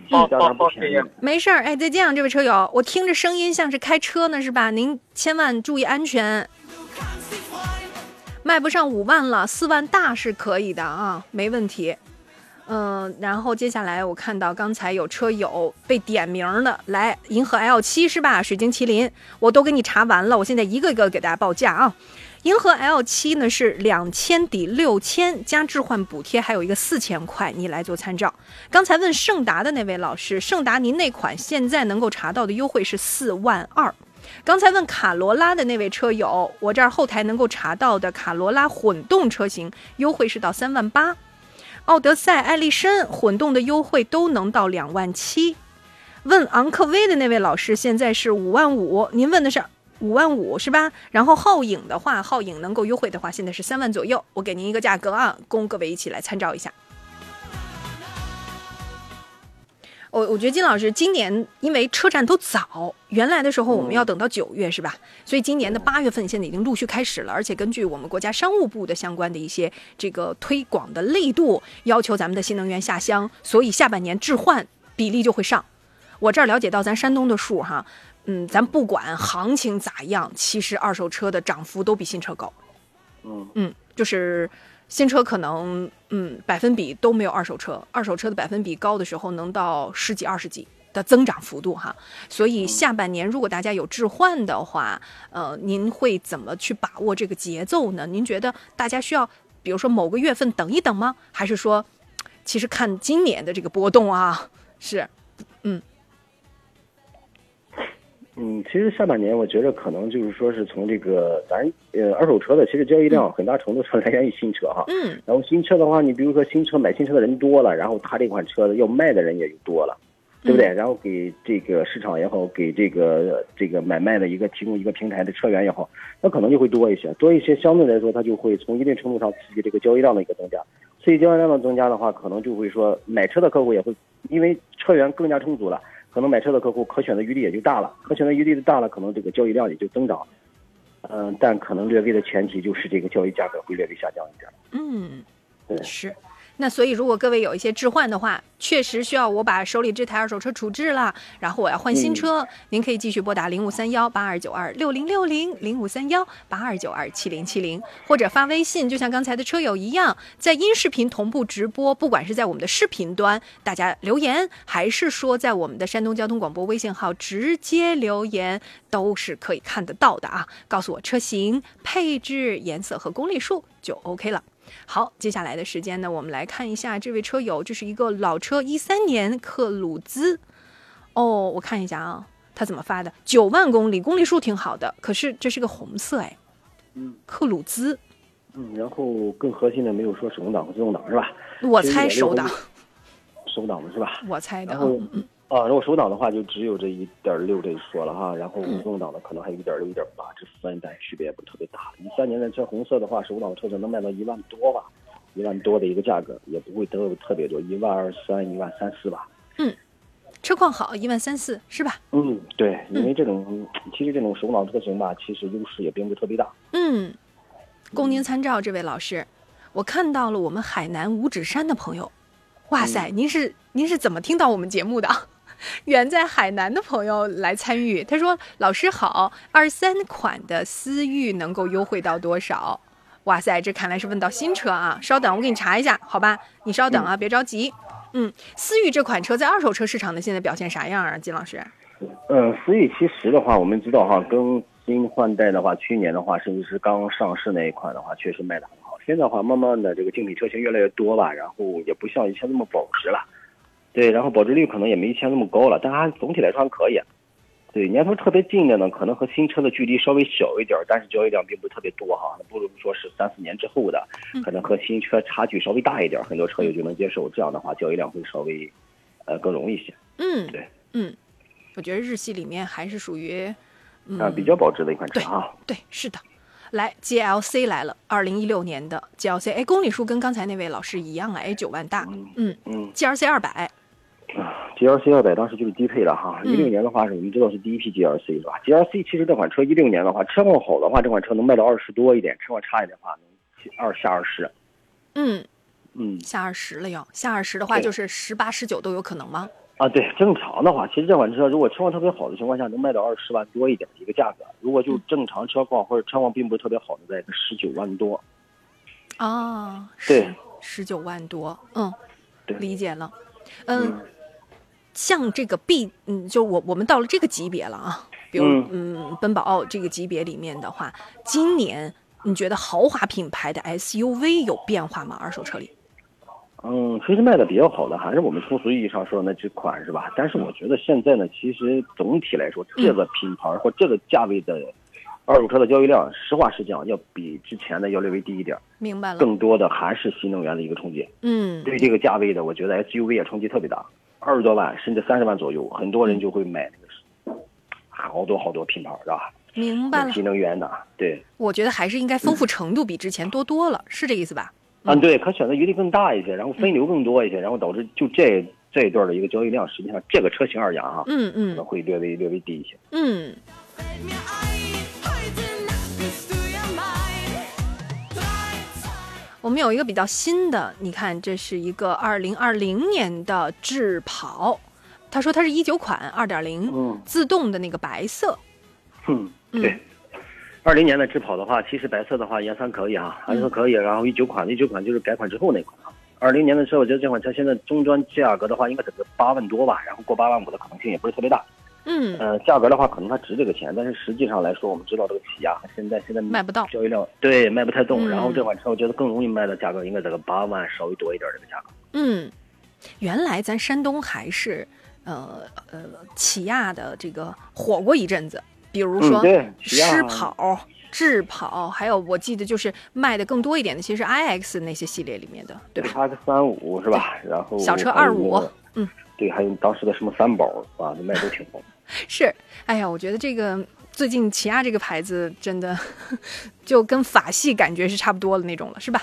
好价格还好好，谢谢不便宜。。没事儿，哎，再见啊，这位车友，我听着声音像是开车呢，是吧？您千万注意安全。卖不上五万了，四万大是可以的啊，没问题。嗯，然后接下来我看到刚才有车友被点名的，来银河 L 七是吧？水晶麒麟，我都给你查完了，我现在一个一个给大家报价啊。银河 L 七呢是两千抵六千加置换补贴，还有一个四千块，你来做参照。刚才问盛达的那位老师，盛达您那款现在能够查到的优惠是四万二。刚才问卡罗拉的那位车友，我这儿后台能够查到的卡罗拉混动车型优惠是到三万八，奥德赛、艾力绅混动的优惠都能到两万七。问昂科威的那位老师，现在是五万五，您问的是五万五是吧？然后皓影的话，皓影能够优惠的话，现在是三万左右。我给您一个价格啊，供各位一起来参照一下。我我觉得金老师今年因为车展都早，原来的时候我们要等到九月、是吧？所以今年的八月份现在已经陆续开始了，而且根据我们国家商务部的相关的一些这个推广的力度，要求咱们的新能源下乡，所以下半年置换比例就会上。我这儿了解到咱山东的数哈，嗯，咱不管行情咋样，其实二手车的涨幅都比新车高。嗯嗯，就是新车可能嗯百分比都没有二手车，二手车的百分比高的时候能到十几二十几，的增长幅度哈。所以下半年如果大家有置换的话，呃，您会怎么去把握这个节奏呢？您觉得大家需要，比如说某个月份等一等吗？还是说，其实看今年的这个波动啊，是，嗯，其实下半年我觉得可能就是说是从这个咱呃二手车的，其实交易量很大程度上来源于新车哈。嗯。然后新车的话，你比如说新车买新车的人多了，然后他这款车要卖的人也就多了，对不对？然后给这个市场也好，给这个这个买卖的一个提供一个平台的车源也好，那可能就会多一些，多一些，相对来说它就会从一定程度上刺激这个交易量的一个增加。所以交易量的增加的话，可能就会说买车的客户也会因为车源更加充足了。可能买车的客户可选的余地也就大了，可选的余地的大了，可能这个交易量也就增长。嗯，但可能略微的前提就是这个交易价格会略微下降一点。嗯，对，是。那所以，如果各位有一些置换的话，确实需要我把手里这台二手车处置了，然后我要换新车，您可以继续拨打零五三幺八二九二六零六零零五三幺八二九二七零七零，或者发微信，就像刚才的车友一样，在音视频同步直播，不管是在我们的视频端大家留言，还是说在我们的山东交通广播微信号直接留言，都是可以看得到的啊。告诉我车型、配置、颜色和公里数就 OK 了。好，接下来的时间呢，我们来看一下这位车友，这是一个老车，一三年克鲁兹。哦，我看一下啊，他怎么发的？九万公里，公里数挺好的，可是这是个红色哎。嗯，克鲁兹。嗯，然后更核心的没有说手动挡和自动挡是吧？我猜手挡。手挡的是吧？我猜的。啊，如果手挡的话，就只有这一点六这一说了哈，然后自动挡的可能还有一点六、一点八，这分代区别也不是特别大。一三年的车红色的话，手挡的车子能卖到一万多吧，一万多的一个价格，也不会得特别多，一万二三、一万三四吧。嗯，车况好，一万三四是吧？嗯，对，因为这种其实这种手挡车型吧，其实优势也并不特别大。嗯，供您参照，这位老师，我看到了我们海南五指山的朋友，哇塞，您是您是怎么听到我们节目的？远在海南的朋友来参与，他说：“老师好，二三款的思域能够优惠到多少？”哇塞，这看来是问到新车啊！稍等，我给你查一下，好吧？你稍等啊，别着急。嗯，思域这款车在二手车市场的现在表现啥样啊？金老师？嗯，思域其实的话，我们知道哈，更新换代的话，去年的话，甚至是刚上市那一款的话，确实卖的很好。现在的话，慢慢的这个竞品车型越来越多吧，然后也不像以前那么保值了。对，然后保值率可能也没以前那么高了，但它总体来说还可以。对，年头特别近的呢，可能和新车的距离稍微小一点，但是交易量并不是特别多哈。不如说是三四年之后的，可能和新车差距稍微大一点，很多车友就能接受。这样的话，交易量会稍微，呃，更容易一些。嗯，对，嗯，我觉得日系里面还是属于，啊，比较保值的一款车啊。对，是的。来，GLC 来了，二零一六年的 GLC，哎，公里数跟刚才那位老师一样啊，哎，九万大。嗯嗯，GLC 二百。啊，G L C 二百当时就是低配的哈，一六年的话是我们知道是第一批 G L C 是吧？G L C 其实这款车一六年的话，车况好的话，这款车能卖到二十多一点；车况差一点的话，能二下二十。嗯嗯，下二十了要，下二十的话就是十八十九都有可能吗？啊，对，正常的话，其实这款车如果车况特别好的情况下，能卖到二十万多一点的一个价格；如果就正常车况或者车况并不是特别好的，在个十九万多。啊，对，十九万多，嗯，对，理解了，嗯。像这个 B，嗯，就我我们到了这个级别了啊，比如嗯，奔宝这个级别里面的话，今年你觉得豪华品牌的 SUV 有变化吗？二手车里？嗯，其实卖的比较好的还是我们通俗意义上说的那几款是吧？但是我觉得现在呢，其实总体来说，这个品牌或这个价位的二手车的交易量，实话实讲，要比之前的要略微低一点。明白了。更多的还是新能源的一个冲击。嗯。对这个价位的，我觉得 SUV 也冲击特别大。二十多万甚至三十万左右，很多人就会买那个好多好多品牌，是吧？明白了。新能源的，对。我觉得还是应该丰富程度比之前多多了，是这意思吧？嗯，对，可选择余地更大一些，然后分流更多一些，然后导致就这这一段的一个交易量，实际上这个车型而言啊，嗯嗯，可能会略微略微低一些。嗯。我们有一个比较新的，你看，这是一个二零二零年的智跑，他说它是一九款二点零，自动的那个白色。嗯，对，二零年的智跑的话，其实白色的话颜色可以啊，颜色可以。然后一九款，一九款就是改款之后那款啊。二零年的车，我觉得这款车现在终端价格的话，应该是个八万多吧，然后过八万五的可能性也不是特别大。嗯，呃，价格的话，可能它值这个钱，但是实际上来说，我们知道这个起亚现在现在卖不到交易量对卖不太动，嗯然后这款车我觉得更容易卖的价格应该在个八万稍微多一点这个价格。嗯，原来咱山东还是呃呃起亚的这个火过一阵子，比如说嗯对狮跑、智跑，还有我记得就是卖的更多一点的，其实 iX 那些系列里面的，对吧？它个三五是吧？然后小车还有25嗯，对，还有当时的什么三宝啊，卖都挺好。是，哎呀，我觉得这个最近起亚这个牌子真的 就跟法系感觉是差不多的那种了，是吧？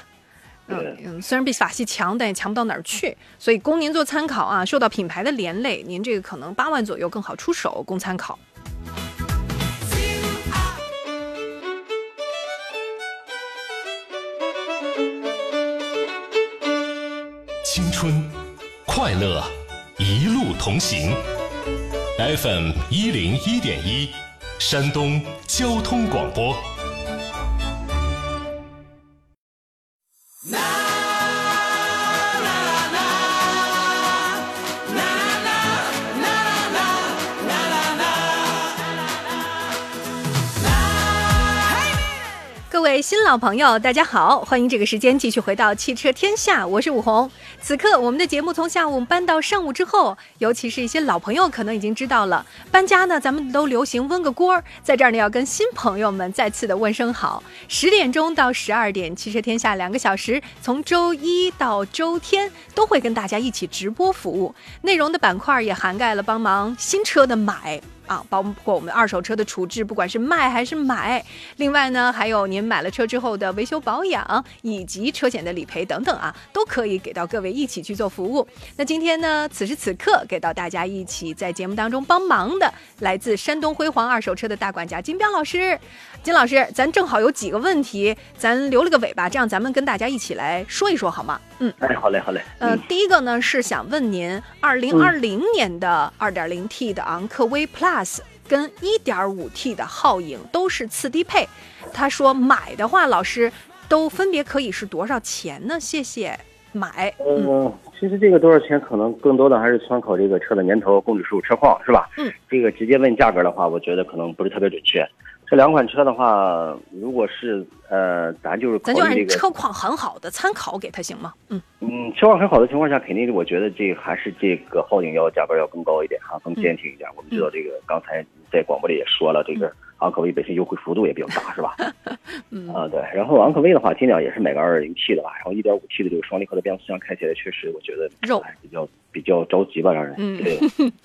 嗯嗯，虽然比法系强，但也强不到哪儿去，所以供您做参考啊。受到品牌的连累，您这个可能八万左右更好出手，供参考。青春，快乐，一路同行。FM 一零一点一，山东交通广播。位新老朋友，大家好，欢迎这个时间继续回到汽车天下，我是武红。此刻我们的节目从下午搬到上午之后，尤其是一些老朋友可能已经知道了，搬家呢，咱们都流行温个锅，在这儿呢要跟新朋友们再次的问声好。十点钟到十二点，汽车天下两个小时，从周一到周天都会跟大家一起直播服务，内容的板块也涵盖了帮忙新车的买。啊，包括我们二手车的处置，不管是卖还是买，另外呢，还有您买了车之后的维修保养，以及车险的理赔等等啊，都可以给到各位一起去做服务。那今天呢，此时此刻给到大家一起在节目当中帮忙的，来自山东辉煌二手车的大管家金彪老师。金老师，咱正好有几个问题，咱留了个尾巴，这样咱们跟大家一起来说一说好吗？嗯。哎，好嘞，好嘞。呃嗯，第一个呢是想问您，二零二零年的二点零 T 的昂科威 Plus 跟一点五 T 的皓影都是次低配，他说买的话，老师都分别可以是多少钱呢？谢谢。买，嗯嗯，其实这个多少钱，可能更多的还是参考这个车的年头、公里数、车况，是吧？嗯，这个直接问价格的话，我觉得可能不是特别准确。这两款车的话，如果是呃，咱就是考咱就按车况很好的参考给他行吗？嗯嗯，车况很好的情况下，肯定我觉得这还是这个皓影要价格要更高一点哈，更坚挺一点。我们知道这个，刚才在广播里也说了，这个昂科威本身优惠幅度也比较大，是吧？嗯啊，对。然后昂科威的话，尽量也是买个二零 T 的吧，然后一点五 T 的这个双离合的变速箱开起来确实，我觉得肉哎比较比较着急吧，让人。嗯对。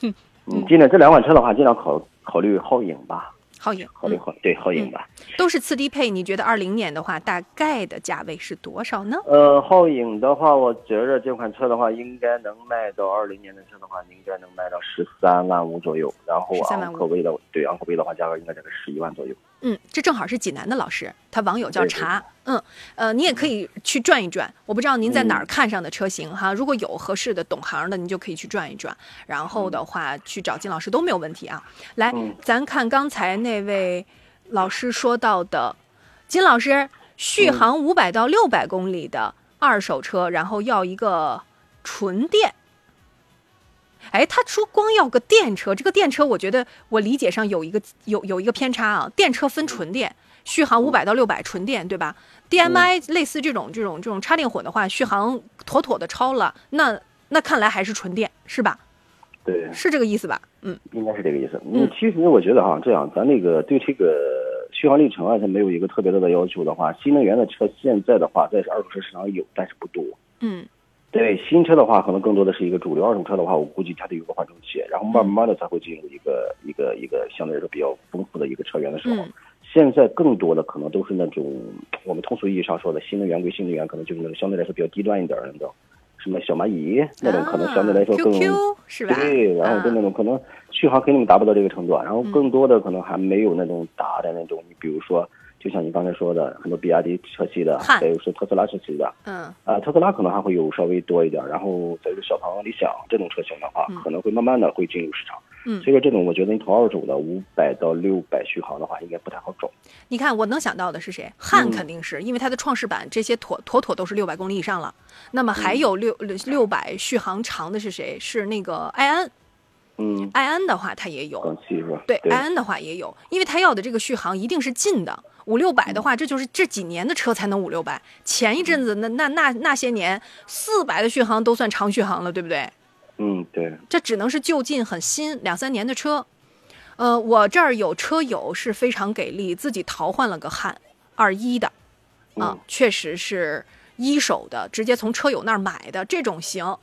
嗯，尽量这两款车的话，尽量考考虑皓影吧，皓影，皓、对皓影吧。都是次低配，你觉得二零年的话，大概的价位是多少呢？呃，皓影的话，我觉着这款车的话，应该能卖到二零年的车的话，应该能卖到十三万五左右。然后13万五昂科威的，对昂科威的话，价格应该在个十一万左右。嗯，这正好是济南的老师，他网友叫茶。嗯，呃，你也可以去转一转。我不知道您在哪儿看上的车型哈，如果有合适的懂行的，您就可以去转一转。然后的话，去找金老师都没有问题啊。来，嗯咱看刚才那位老师说到的，金老师续航五百到六百公里的二手车，然后要一个纯电。哎，他说光要个电车，这个电车我觉得我理解上有一个有有一个偏差啊。电车分纯电，续航五百到六百纯电，对吧？DMI 类似这种这种这种插电混的话，续航妥妥的超了，那那看来还是纯电是吧？对，是这个意思吧？嗯应该是这个意思。嗯嗯，其实我觉得哈，这样咱那个对这个续航里程啊，它没有一个特别多的要求的话，新能源的车现在的话，在二手车市场有，但是不多。嗯对新车的话，可能更多的是一个主流；二手车的话，我估计它得有个缓冲期，然后慢慢的才会进入一个一个一个相对来说比较丰富的一个车源的时候。嗯现在更多的可能都是那种我们通俗意义上说的新能源归新能源，可能就是那种相对来说比较低端一点的那种，什么小蚂蚁那种，可能相对来说更、啊 QQ 是吧？对，然后跟那种可能续航肯定达不到这个程度啊，然后嗯更多的可能还没有那种大的那种，你比如说，就像你刚才说的，很多比亚迪车系的，汉再有是特斯拉车系的，嗯啊，特斯拉可能还会有稍微多一点，然后再有小鹏、理想这种车型的话，嗯可能会慢慢的会进入市场。嗯所以说这种我觉得你投二手的五百到六百续航的话，应该不太好找。你看，我能想到的是谁？汉嗯肯定是、因为它的创世版这些妥妥妥都是六百公里以上了。那么还有六六百续航长的是谁？是那个埃安。嗯，埃安的话，它也有。对，埃安的话也有，因为它要的这个续航一定是近的。五六百的话，这就是这几年的车才能五六百。前一阵子那那那那些年，四百的续航都算长续航了，对不对？嗯，对，这只能是就近很新两三年的车。呃，我这儿有车友是非常给力，自己淘换了个汉二一的，啊，嗯确实是一手的，直接从车友那儿买的这种行。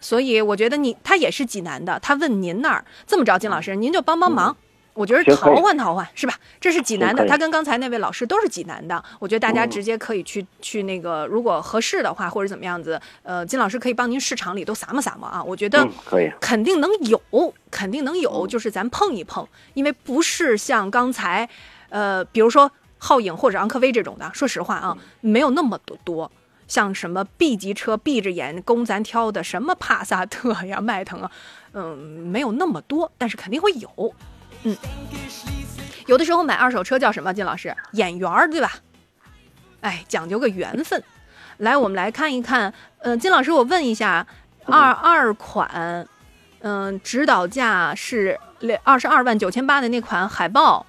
所以我觉得你他也是济南的，他问您那儿这么着，金老师您就帮帮忙。我觉得淘换淘换是吧？这是济南的，他跟刚才那位老师都是济南的。我觉得大家嗯直接可以去、去那个，如果合适的话，或者怎么样子，呃，金老师可以帮您市场里都撒摸撒摸啊。我觉得嗯，可以。肯定能有，肯定能有，嗯就是咱碰一碰，因为不是像刚才，呃，比如说皓影或者昂科威这种的，说实话啊，没有那么多多。像什么 B 级车，闭着眼供咱挑的，什么帕萨特呀、迈腾啊，嗯，没有那么多，但是肯定会有。嗯，有的时候买二手车叫什么？金老师，眼缘儿，对吧？哎，讲究个缘分。来，我们来看一看，呃，金老师，我问一下，二二款，嗯、指导价是二十二万九千八的那款海豹，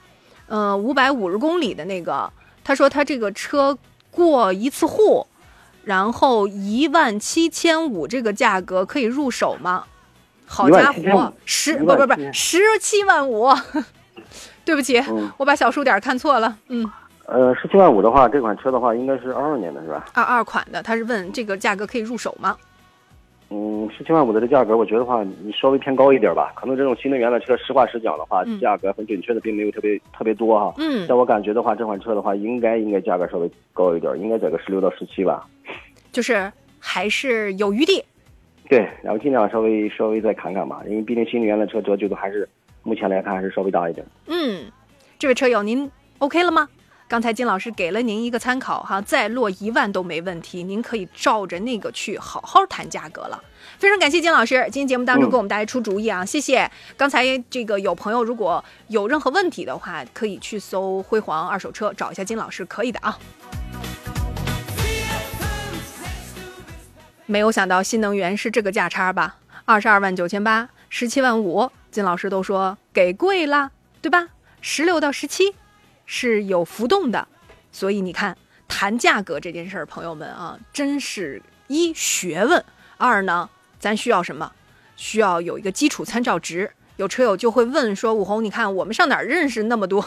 呃，五百五十公里的那个，他说他这个车过一次户，然后一万七千五这个价格可以入手吗？好家伙，十不不不十七万五，对不起，嗯我把小数点看错了，嗯，呃，十七万五的话，这款车的话应该是二二年的是吧？二二款的，他是问这个价格可以入手吗？嗯，十七万五的这价格，我觉得话你稍微偏高一点吧。可能这种新能源的车，实话实讲的话，嗯价格很准确的并没有特别特别多哈。嗯但我感觉的话，这款车的话，应该应该价格稍微高一点，应该在个十六到十七吧。就是还是有余地。对，然后尽量稍微稍微再砍砍吧，因为毕竟新能源的车折旧都还是目前来看还是稍微大一点。嗯，这位车友您 OK 了吗？刚才金老师给了您一个参考哈，再落一万都没问题，您可以照着那个去好好谈价格了。非常感谢金老师，今天节目当中给我们大家出主意啊，谢谢。刚才这个有朋友如果有任何问题的话，可以去搜辉煌二手车找一下金老师，可以的啊。没有想到新能源是这个价差吧？二十二万九千八，十七万五，金老师都说给贵了，对吧？十六到十七是有浮动的，所以你看谈价格这件事儿，朋友们啊，真是一学问，二呢，咱需要什么？需要有一个基础参照值。有车友就会问说：“武红，你看我们上哪儿认识那么多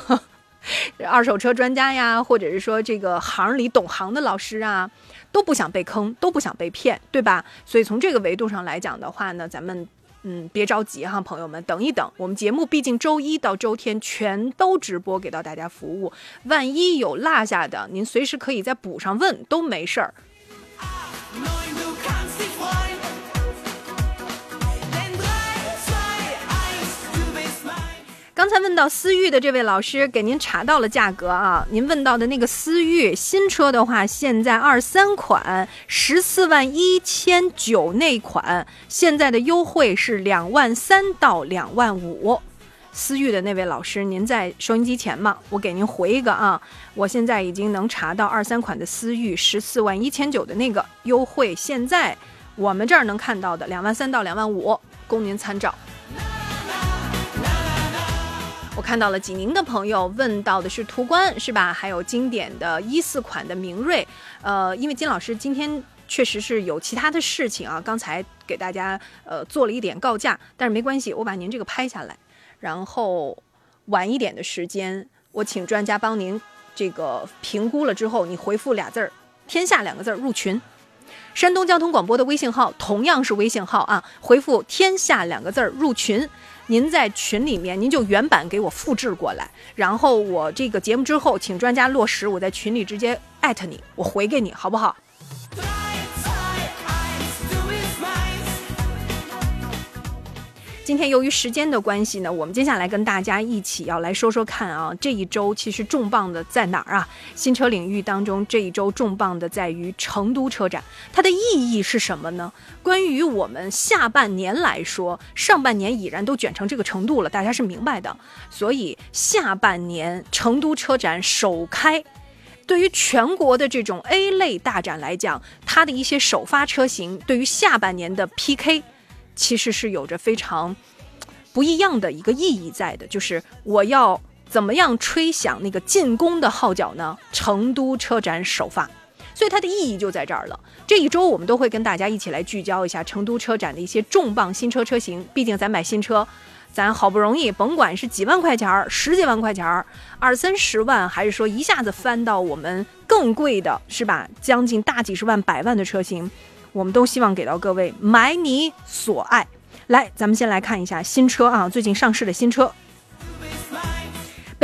二手车专家呀，或者是说这个行里懂行的老师啊？”都不想被坑，都不想被骗，对吧？所以从这个维度上来讲的话呢，咱们嗯别着急哈，朋友们，等一等。我们节目毕竟周一到周天全都直播给到大家服务，万一有落下的，您随时可以再补上问，都没事儿。刚才问到思域的这位老师，给您查到了价格啊。您问到的那个思域新车的话，现在二三款十四万一千九那款，现在的优惠是两万三到两万五。思域的那位老师，您在收音机前吗？我给您回一个啊，我现在已经能查到二三款的思域十四万一千九的那个优惠，现在我们这儿能看到的两万三到两万五，供您参照。我看到了济宁的朋友问到的是途观是吧？还有经典的一四款的明锐。呃，因为金老师今天确实是有其他的事情啊，刚才给大家呃做了一点告假，但是没关系，我把您这个拍下来，然后晚一点的时间，我请专家帮您这个评估了之后，你回复俩字儿“天下”两个字儿入群。山东交通广播的微信号同样是微信号啊，回复“天下”两个字儿入群。您在群里面，您就原版给我复制过来，然后我这个节目之后，请专家落实，我在群里直接艾特你，我回给你，好不好？今天由于时间的关系呢，我们接下来跟大家一起要来说说看啊，这一周其实重磅的在哪儿啊？新车领域当中这一周重磅的在于成都车展，它的意义是什么呢？关于我们下半年来说，上半年已然都卷成这个程度了，大家是明白的。所以下半年成都车展首开，对于全国的这种 A 类大展来讲，它的一些首发车型对于下半年的 PK。其实是有着非常不一样的一个意义在的，就是我要怎么样吹响那个进攻的号角呢？成都车展首发，所以它的意义就在这儿了。这一周我们都会跟大家一起来聚焦一下成都车展的一些重磅新车车型。毕竟咱买新车，咱好不容易，甭管是几万块钱儿、十几万块钱儿、二三十万，还是说一下子翻到我们更贵的，是吧？将近大几十万、百万的车型。我们都希望给到各位买你所爱。来，咱们先来看一下新车啊，最近上市的新车。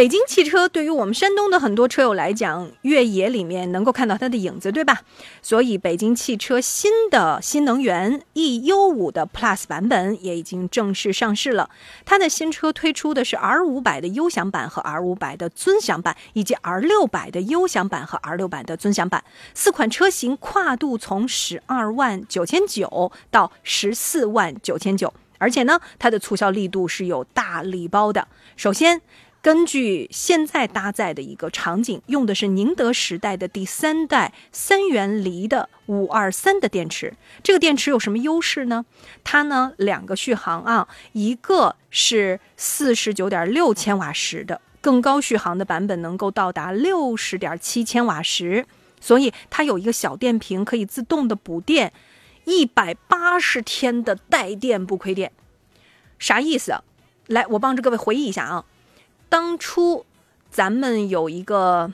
北京汽车对于我们山东的很多车友来讲，越野里面能够看到它的影子，对吧？所以北京汽车新的新能源 eU5 的 Plus 版本也已经正式上市了。它的新车推出的是 R500 的优享版和 R500 的尊享版，以及 R600 的优享版和 R600 的尊享版。四款车型跨度从十二万九千九到十四万九千九，而且呢，它的促销力度是有大礼包的。首先。根据现在搭载的一个场景，用的是宁德时代的第三代三元锂的五二三的电池。这个电池有什么优势呢？它呢两个续航啊，一个是四十九点六千瓦时的，更高续航的版本能够到达六十点七千瓦时。所以它有一个小电瓶，可以自动的补电，一百八十天的带电不亏电。啥意思？来，我帮着各位回忆一下啊。当初，咱们有一个，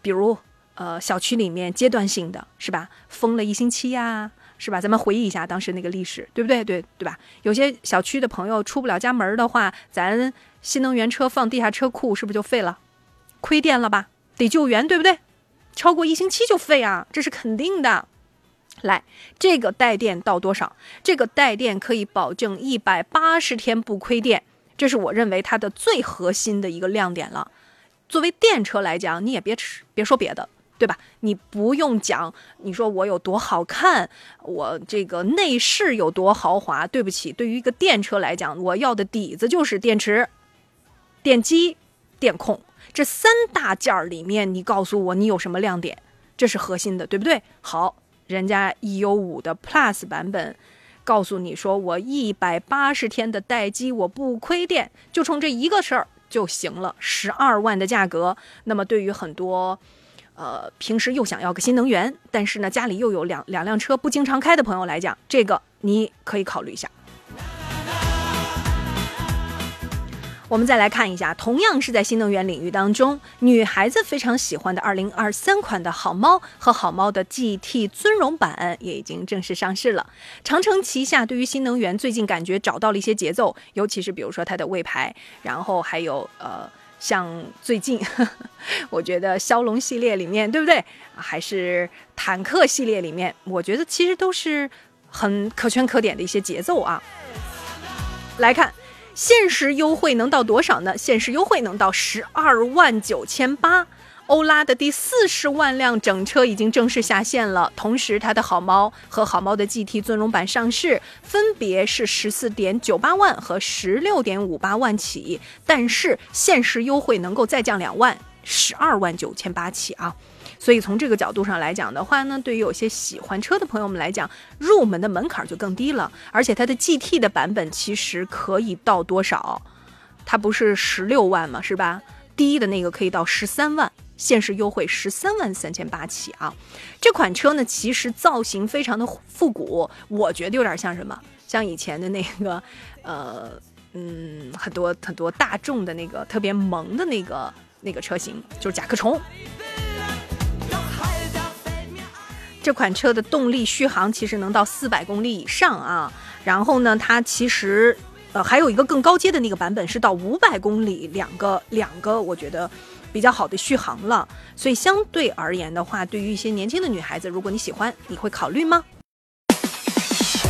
比如呃，小区里面阶段性的是吧，封了一星期呀，是吧？咱们回忆一下当时那个历史，对不对？对对吧？有些小区的朋友出不了家门的话，咱新能源车放地下车库是不是就废了？亏电了吧？得救援，对不对？超过一星期就废啊，这是肯定的。来，这个带电到多少？这个带电可以保证一百八十天不亏电。这是我认为它的最核心的一个亮点了。作为电车来讲，你也别吃，别说别的，对吧？你不用讲，你说我有多好看，我这个内饰有多豪华。对不起，对于一个电车来讲，我要的底子就是电池、电机、电控这三大件儿里面，你告诉我你有什么亮点？这是核心的，对不对？好，人家 EU 五的 Plus 版本。告诉你说，我一百八十天的待机，我不亏电，就冲这一个事儿就行了。十二万的价格，那么对于很多，呃，平时又想要个新能源，但是呢，家里又有两两辆车不经常开的朋友来讲，这个你可以考虑一下。我们再来看一下，同样是在新能源领域当中，女孩子非常喜欢的2023款的好猫和好猫的 GT 尊荣版也已经正式上市了。长城旗下对于新能源最近感觉找到了一些节奏，尤其是比如说它的魏牌，然后还有呃，像最近 我觉得骁龙系列里面，对不对？还是坦克系列里面，我觉得其实都是很可圈可点的一些节奏啊。来看。限时优惠能到多少呢？限时优惠能到十二万九千八。欧拉的第四十万辆整车已经正式下线了，同时它的好猫和好猫的 GT 尊荣版上市，分别是十四点九八万和十六点五八万起，但是限时优惠能够再降两万，十二万九千八起啊。所以从这个角度上来讲的话呢，对于有些喜欢车的朋友们来讲，入门的门槛就更低了。而且它的 GT 的版本其实可以到多少？它不是十六万吗？是吧？低的那个可以到十三万，限时优惠十三万三千八起啊！这款车呢，其实造型非常的复古，我觉得有点像什么？像以前的那个，呃，嗯，很多很多大众的那个特别萌的那个那个车型，就是甲壳虫。这款车的动力续航其实能到四百公里以上啊，然后呢，它其实呃还有一个更高阶的那个版本是到五百公里，两个两个我觉得比较好的续航了。所以相对而言的话，对于一些年轻的女孩子，如果你喜欢，你会考虑吗？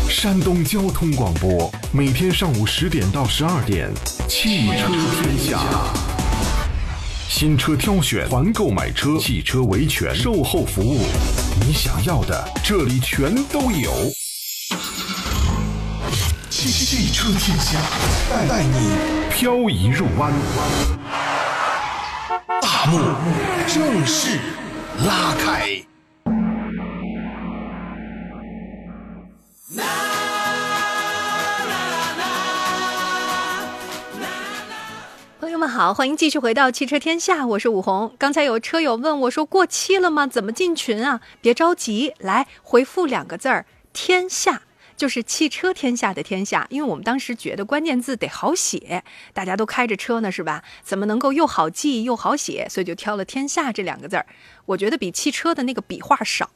山东交通广播，每天上午十点到十二点，汽车天下。新车挑选、团购买车、汽车维权、售后服务，你想要的这里全都有。汽汽车天下，带带你漂移入弯。大幕正式拉开。友们好，欢迎继续回到汽车天下，我是武红。刚才有车友问我说过期了吗？怎么进群啊？别着急，来回复两个字儿“天下”。就是汽车天下的天下，因为我们当时觉得关键字得好写，大家都开着车呢，是吧？怎么能够又好记又好写？所以就挑了“天下”这两个字儿。我觉得比汽车的那个笔画少，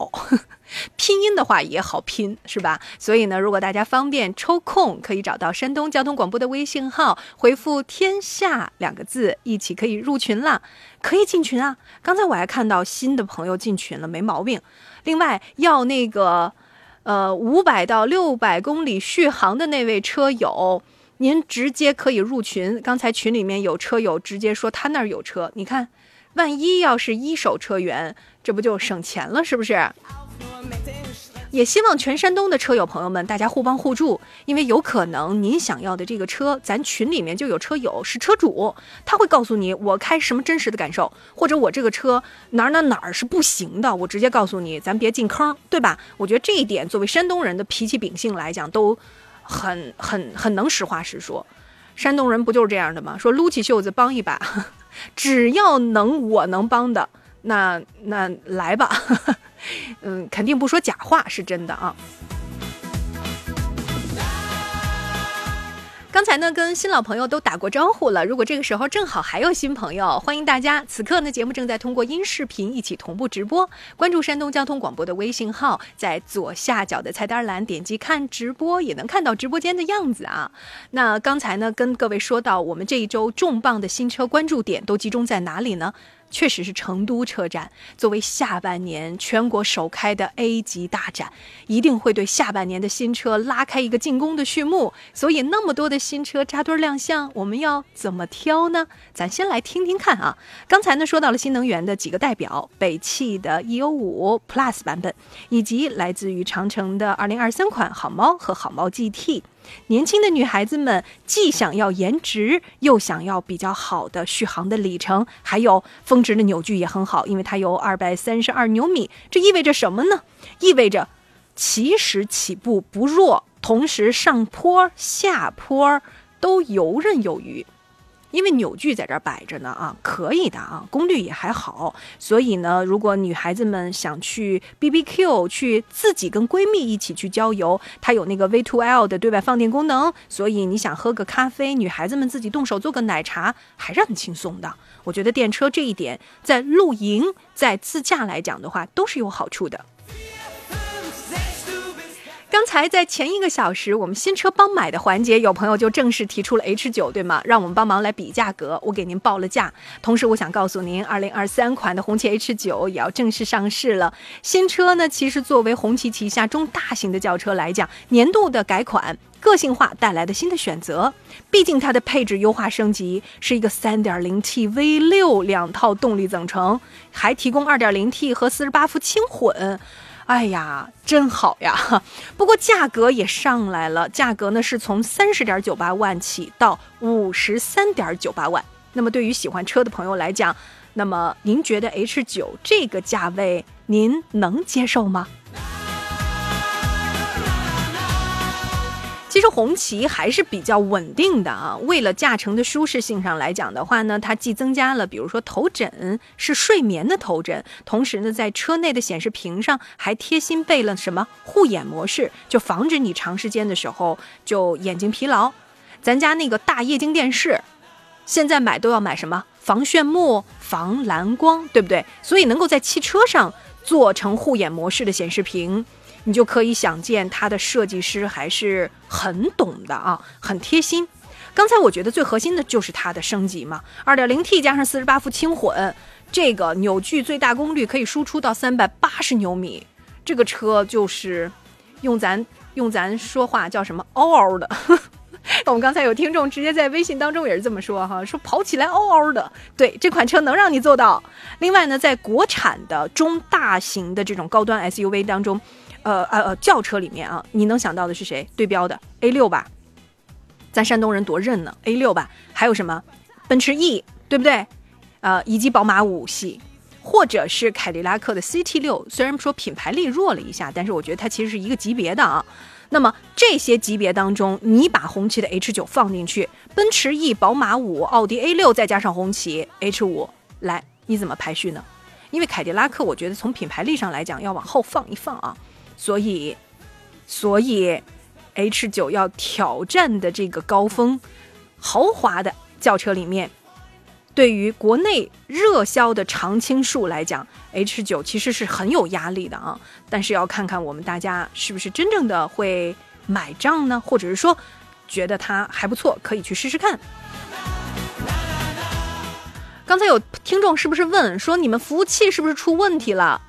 拼音的话也好拼，是吧？所以呢，如果大家方便抽空，可以找到山东交通广播的微信号，回复“天下”两个字，一起可以入群了，可以进群啊。刚才我还看到新的朋友进群了，没毛病。另外要那个。呃，五百到六百公里续航的那位车友，您直接可以入群。刚才群里面有车友直接说他那儿有车，你看，万一要是一手车源，这不就省钱了，是不是？也希望全山东的车友朋友们，大家互帮互助，因为有可能您想要的这个车，咱群里面就有车友是车主，他会告诉你我开什么真实的感受，或者我这个车哪哪哪儿是不行的，我直接告诉你，咱别进坑，对吧？我觉得这一点作为山东人的脾气秉性来讲，都很很很能实话实说。山东人不就是这样的吗？说撸起袖子帮一把，只要能我能帮的，那那来吧。嗯，肯定不说假话，是真的啊。刚才呢，跟新老朋友都打过招呼了。如果这个时候正好还有新朋友，欢迎大家。此刻呢，节目正在通过音视频一起同步直播。关注山东交通广播的微信号，在左下角的菜单栏点击看直播，也能看到直播间的样子啊。那刚才呢，跟各位说到，我们这一周重磅的新车关注点都集中在哪里呢？确实是成都车展，作为下半年全国首开的 A 级大展，一定会对下半年的新车拉开一个进攻的序幕。所以那么多的新车扎堆亮相，我们要怎么挑呢？咱先来听听看啊。刚才呢说到了新能源的几个代表，北汽的 E O 五 Plus 版本，以及来自于长城的2023款好猫和好猫 GT。年轻的女孩子们既想要颜值，又想要比较好的续航的里程，还有峰值的扭矩也很好，因为它有二百三十二牛米。这意味着什么呢？意味着其实起步不弱，同时上坡下坡都游刃有余。因为扭矩在这儿摆着呢啊，可以的啊，功率也还好，所以呢，如果女孩子们想去 B B Q，去自己跟闺蜜一起去郊游，它有那个 V to L 的对外放电功能，所以你想喝个咖啡，女孩子们自己动手做个奶茶，还是很轻松的。我觉得电车这一点，在露营、在自驾来讲的话，都是有好处的。刚才在前一个小时，我们新车帮买的环节，有朋友就正式提出了 H 九，对吗？让我们帮忙来比价格，我给您报了价。同时，我想告诉您，二零二三款的红旗 H 九也要正式上市了。新车呢，其实作为红旗旗下中大型的轿车来讲，年度的改款、个性化带来的新的选择，毕竟它的配置优化升级，是一个三点零 T V 六两套动力总成，还提供二点零 T 和四十八伏轻混。哎呀，真好呀！不过价格也上来了，价格呢是从三十点九八万起到五十三点九八万。那么对于喜欢车的朋友来讲，那么您觉得 H 九这个价位您能接受吗？其实红旗还是比较稳定的啊。为了驾乘的舒适性上来讲的话呢，它既增加了，比如说头枕是睡眠的头枕，同时呢，在车内的显示屏上还贴心备了什么护眼模式，就防止你长时间的时候就眼睛疲劳。咱家那个大液晶电视，现在买都要买什么防眩目、防蓝光，对不对？所以能够在汽车上做成护眼模式的显示屏。你就可以想见，它的设计师还是很懂的啊，很贴心。刚才我觉得最核心的就是它的升级嘛，2.0T 加上48伏轻混，这个扭矩最大功率可以输出到380牛米。这个车就是用咱用咱说话叫什么嗷嗷的。我们刚才有听众直接在微信当中也是这么说哈，说跑起来嗷嗷的。对，这款车能让你做到。另外呢，在国产的中大型的这种高端 SUV 当中，呃呃呃，轿车里面啊，你能想到的是谁？对标的 A 六吧，咱山东人多认呢，A 六吧。还有什么？奔驰 E，对不对？呃，以及宝马五系，或者是凯迪拉克的 CT 六。虽然说品牌力弱了一下，但是我觉得它其实是一个级别的啊。那么这些级别当中，你把红旗的 H 九放进去，奔驰 E、宝马五、奥迪 A 六，再加上红旗 H 五，来，你怎么排序呢？因为凯迪拉克，我觉得从品牌力上来讲要往后放一放啊，所以，所以 H 九要挑战的这个高峰，豪华的轿车里面。对于国内热销的常青树来讲，H 九其实是很有压力的啊。但是要看看我们大家是不是真正的会买账呢？或者是说，觉得它还不错，可以去试试看。刚才有听众是不是问说你们服务器是不是出问题了？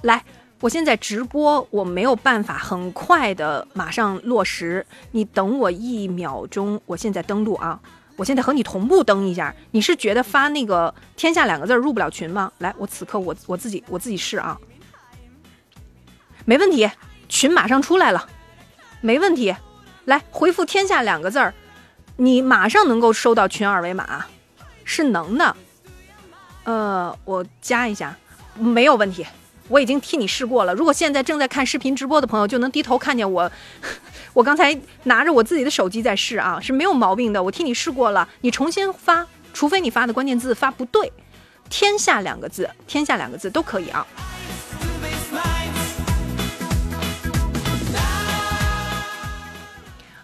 来，我现在直播，我没有办法很快的马上落实，你等我一秒钟，我现在登录啊。我现在和你同步登一下，你是觉得发那个“天下”两个字入不了群吗？来，我此刻我我自己我自己试啊，没问题，群马上出来了，没问题，来回复“天下”两个字儿，你马上能够收到群二维码，是能的，呃，我加一下，没有问题。我已经替你试过了。如果现在正在看视频直播的朋友，就能低头看见我，我刚才拿着我自己的手机在试啊，是没有毛病的。我替你试过了，你重新发，除非你发的关键字发不对，“天下”两个字，“天下”两个字都可以啊。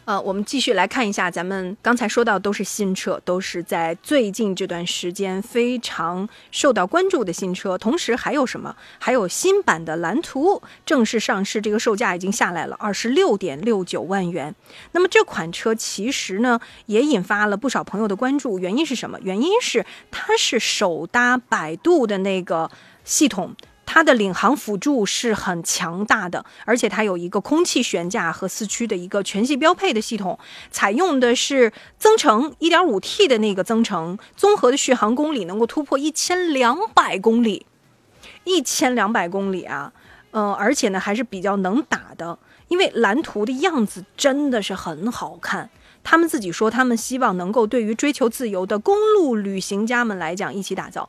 呃，我们继续来看一下，咱们刚才说到都是新车，都是在最近这段时间非常受到关注的新车。同时还有什么？还有新版的蓝图正式上市，这个售价已经下来了，二十六点六九万元。那么这款车其实呢，也引发了不少朋友的关注。原因是什么？原因是它是首搭百度的那个系统。它的领航辅助是很强大的，而且它有一个空气悬架和四驱的一个全系标配的系统，采用的是增程 1.5T 的那个增程，综合的续航公里能够突破一千两百公里，一千两百公里啊，呃，而且呢还是比较能打的，因为蓝图的样子真的是很好看，他们自己说他们希望能够对于追求自由的公路旅行家们来讲一起打造。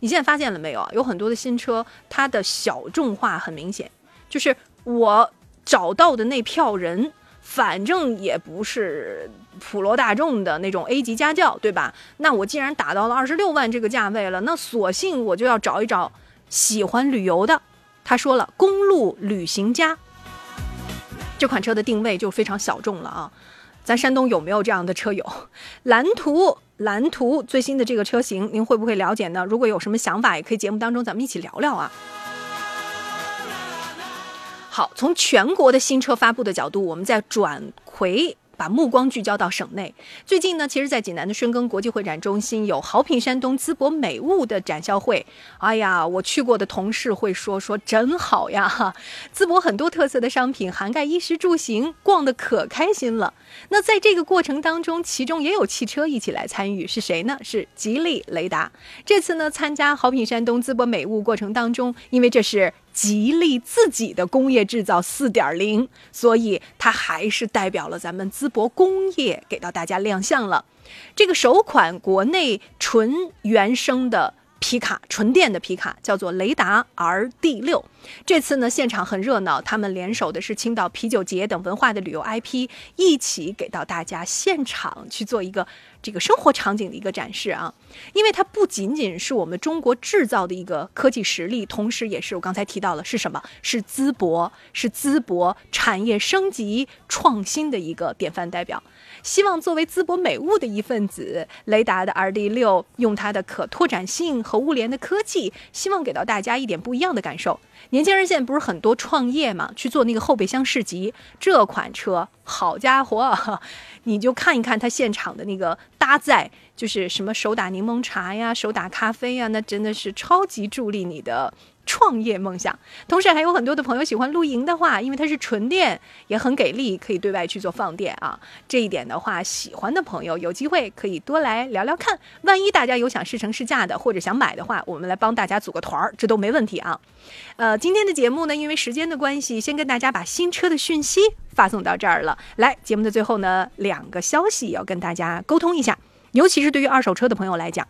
你现在发现了没有啊？有很多的新车，它的小众化很明显，就是我找到的那票人，反正也不是普罗大众的那种 A 级家轿，对吧？那我既然打到了二十六万这个价位了，那索性我就要找一找喜欢旅游的。他说了，公路旅行家，这款车的定位就非常小众了啊。咱山东有没有这样的车友？蓝图，蓝图最新的这个车型，您会不会了解呢？如果有什么想法，也可以节目当中咱们一起聊聊啊。好，从全国的新车发布的角度，我们再转回。把目光聚焦到省内。最近呢，其实，在济南的深耕国际会展中心有好品山东淄博美物的展销会。哎呀，我去过的同事会说说真好呀！哈，淄博很多特色的商品，涵盖衣食住行，逛得可开心了。那在这个过程当中，其中也有汽车一起来参与，是谁呢？是吉利雷达。这次呢，参加好品山东淄博美物过程当中，因为这是。吉利自己的工业制造四点零，所以它还是代表了咱们淄博工业给到大家亮相了。这个首款国内纯原生的。皮卡纯电的皮卡叫做雷达 R D 六，这次呢现场很热闹，他们联手的是青岛啤酒节等文化的旅游 IP，一起给到大家现场去做一个这个生活场景的一个展示啊，因为它不仅仅是我们中国制造的一个科技实力，同时也是我刚才提到了是什么？是淄博，是淄博产业升级创新的一个典范代表。希望作为淄博美物的一份子，雷达的 R D 六用它的可拓展性和物联的科技，希望给到大家一点不一样的感受。年轻人现在不是很多创业嘛，去做那个后备箱市集。这款车，好家伙，你就看一看它现场的那个搭载，就是什么手打柠檬茶呀，手打咖啡呀，那真的是超级助力你的。创业梦想。同时，还有很多的朋友喜欢露营的话，因为它是纯电，也很给力，可以对外去做放电啊。这一点的话，喜欢的朋友有机会可以多来聊聊看。万一大家有想试乘试驾的，或者想买的话，我们来帮大家组个团儿，这都没问题啊。呃，今天的节目呢，因为时间的关系，先跟大家把新车的讯息发送到这儿了。来，节目的最后呢，两个消息要跟大家沟通一下，尤其是对于二手车的朋友来讲。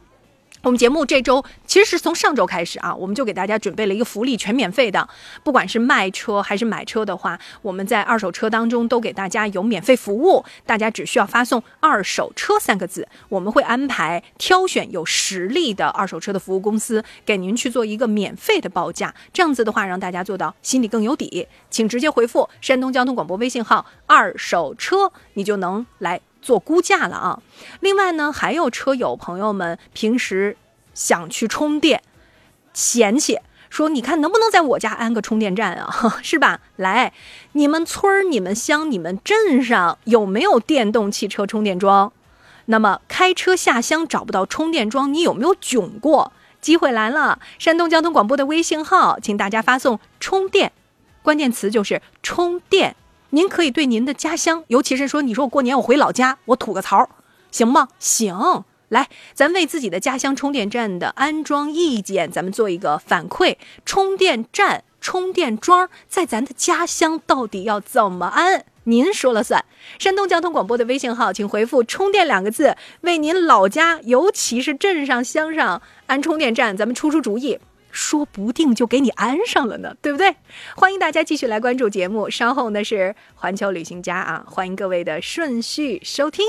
我们节目这周其实是从上周开始啊，我们就给大家准备了一个福利，全免费的。不管是卖车还是买车的话，我们在二手车当中都给大家有免费服务。大家只需要发送“二手车”三个字，我们会安排挑选有实力的二手车的服务公司，给您去做一个免费的报价。这样子的话，让大家做到心里更有底。请直接回复山东交通广播微信号“二手车”，你就能来。做估价了啊！另外呢，还有车友朋友们平时想去充电，嫌弃说：“你看能不能在我家安个充电站啊？是吧？来，你们村儿、你们乡、你们镇上有没有电动汽车充电桩？那么开车下乡找不到充电桩，你有没有囧过？机会来了！山东交通广播的微信号，请大家发送‘充电’，关键词就是‘充电’。”您可以对您的家乡，尤其是说，你说我过年我回老家，我吐个槽，行吗？行，来，咱为自己的家乡充电站的安装意见，咱们做一个反馈。充电站、充电桩在咱的家乡到底要怎么安？您说了算。山东交通广播的微信号，请回复“充电”两个字，为您老家，尤其是镇上乡上安充电站，咱们出出主意。说不定就给你安上了呢，对不对？欢迎大家继续来关注节目，稍后呢是环球旅行家啊，欢迎各位的顺序收听。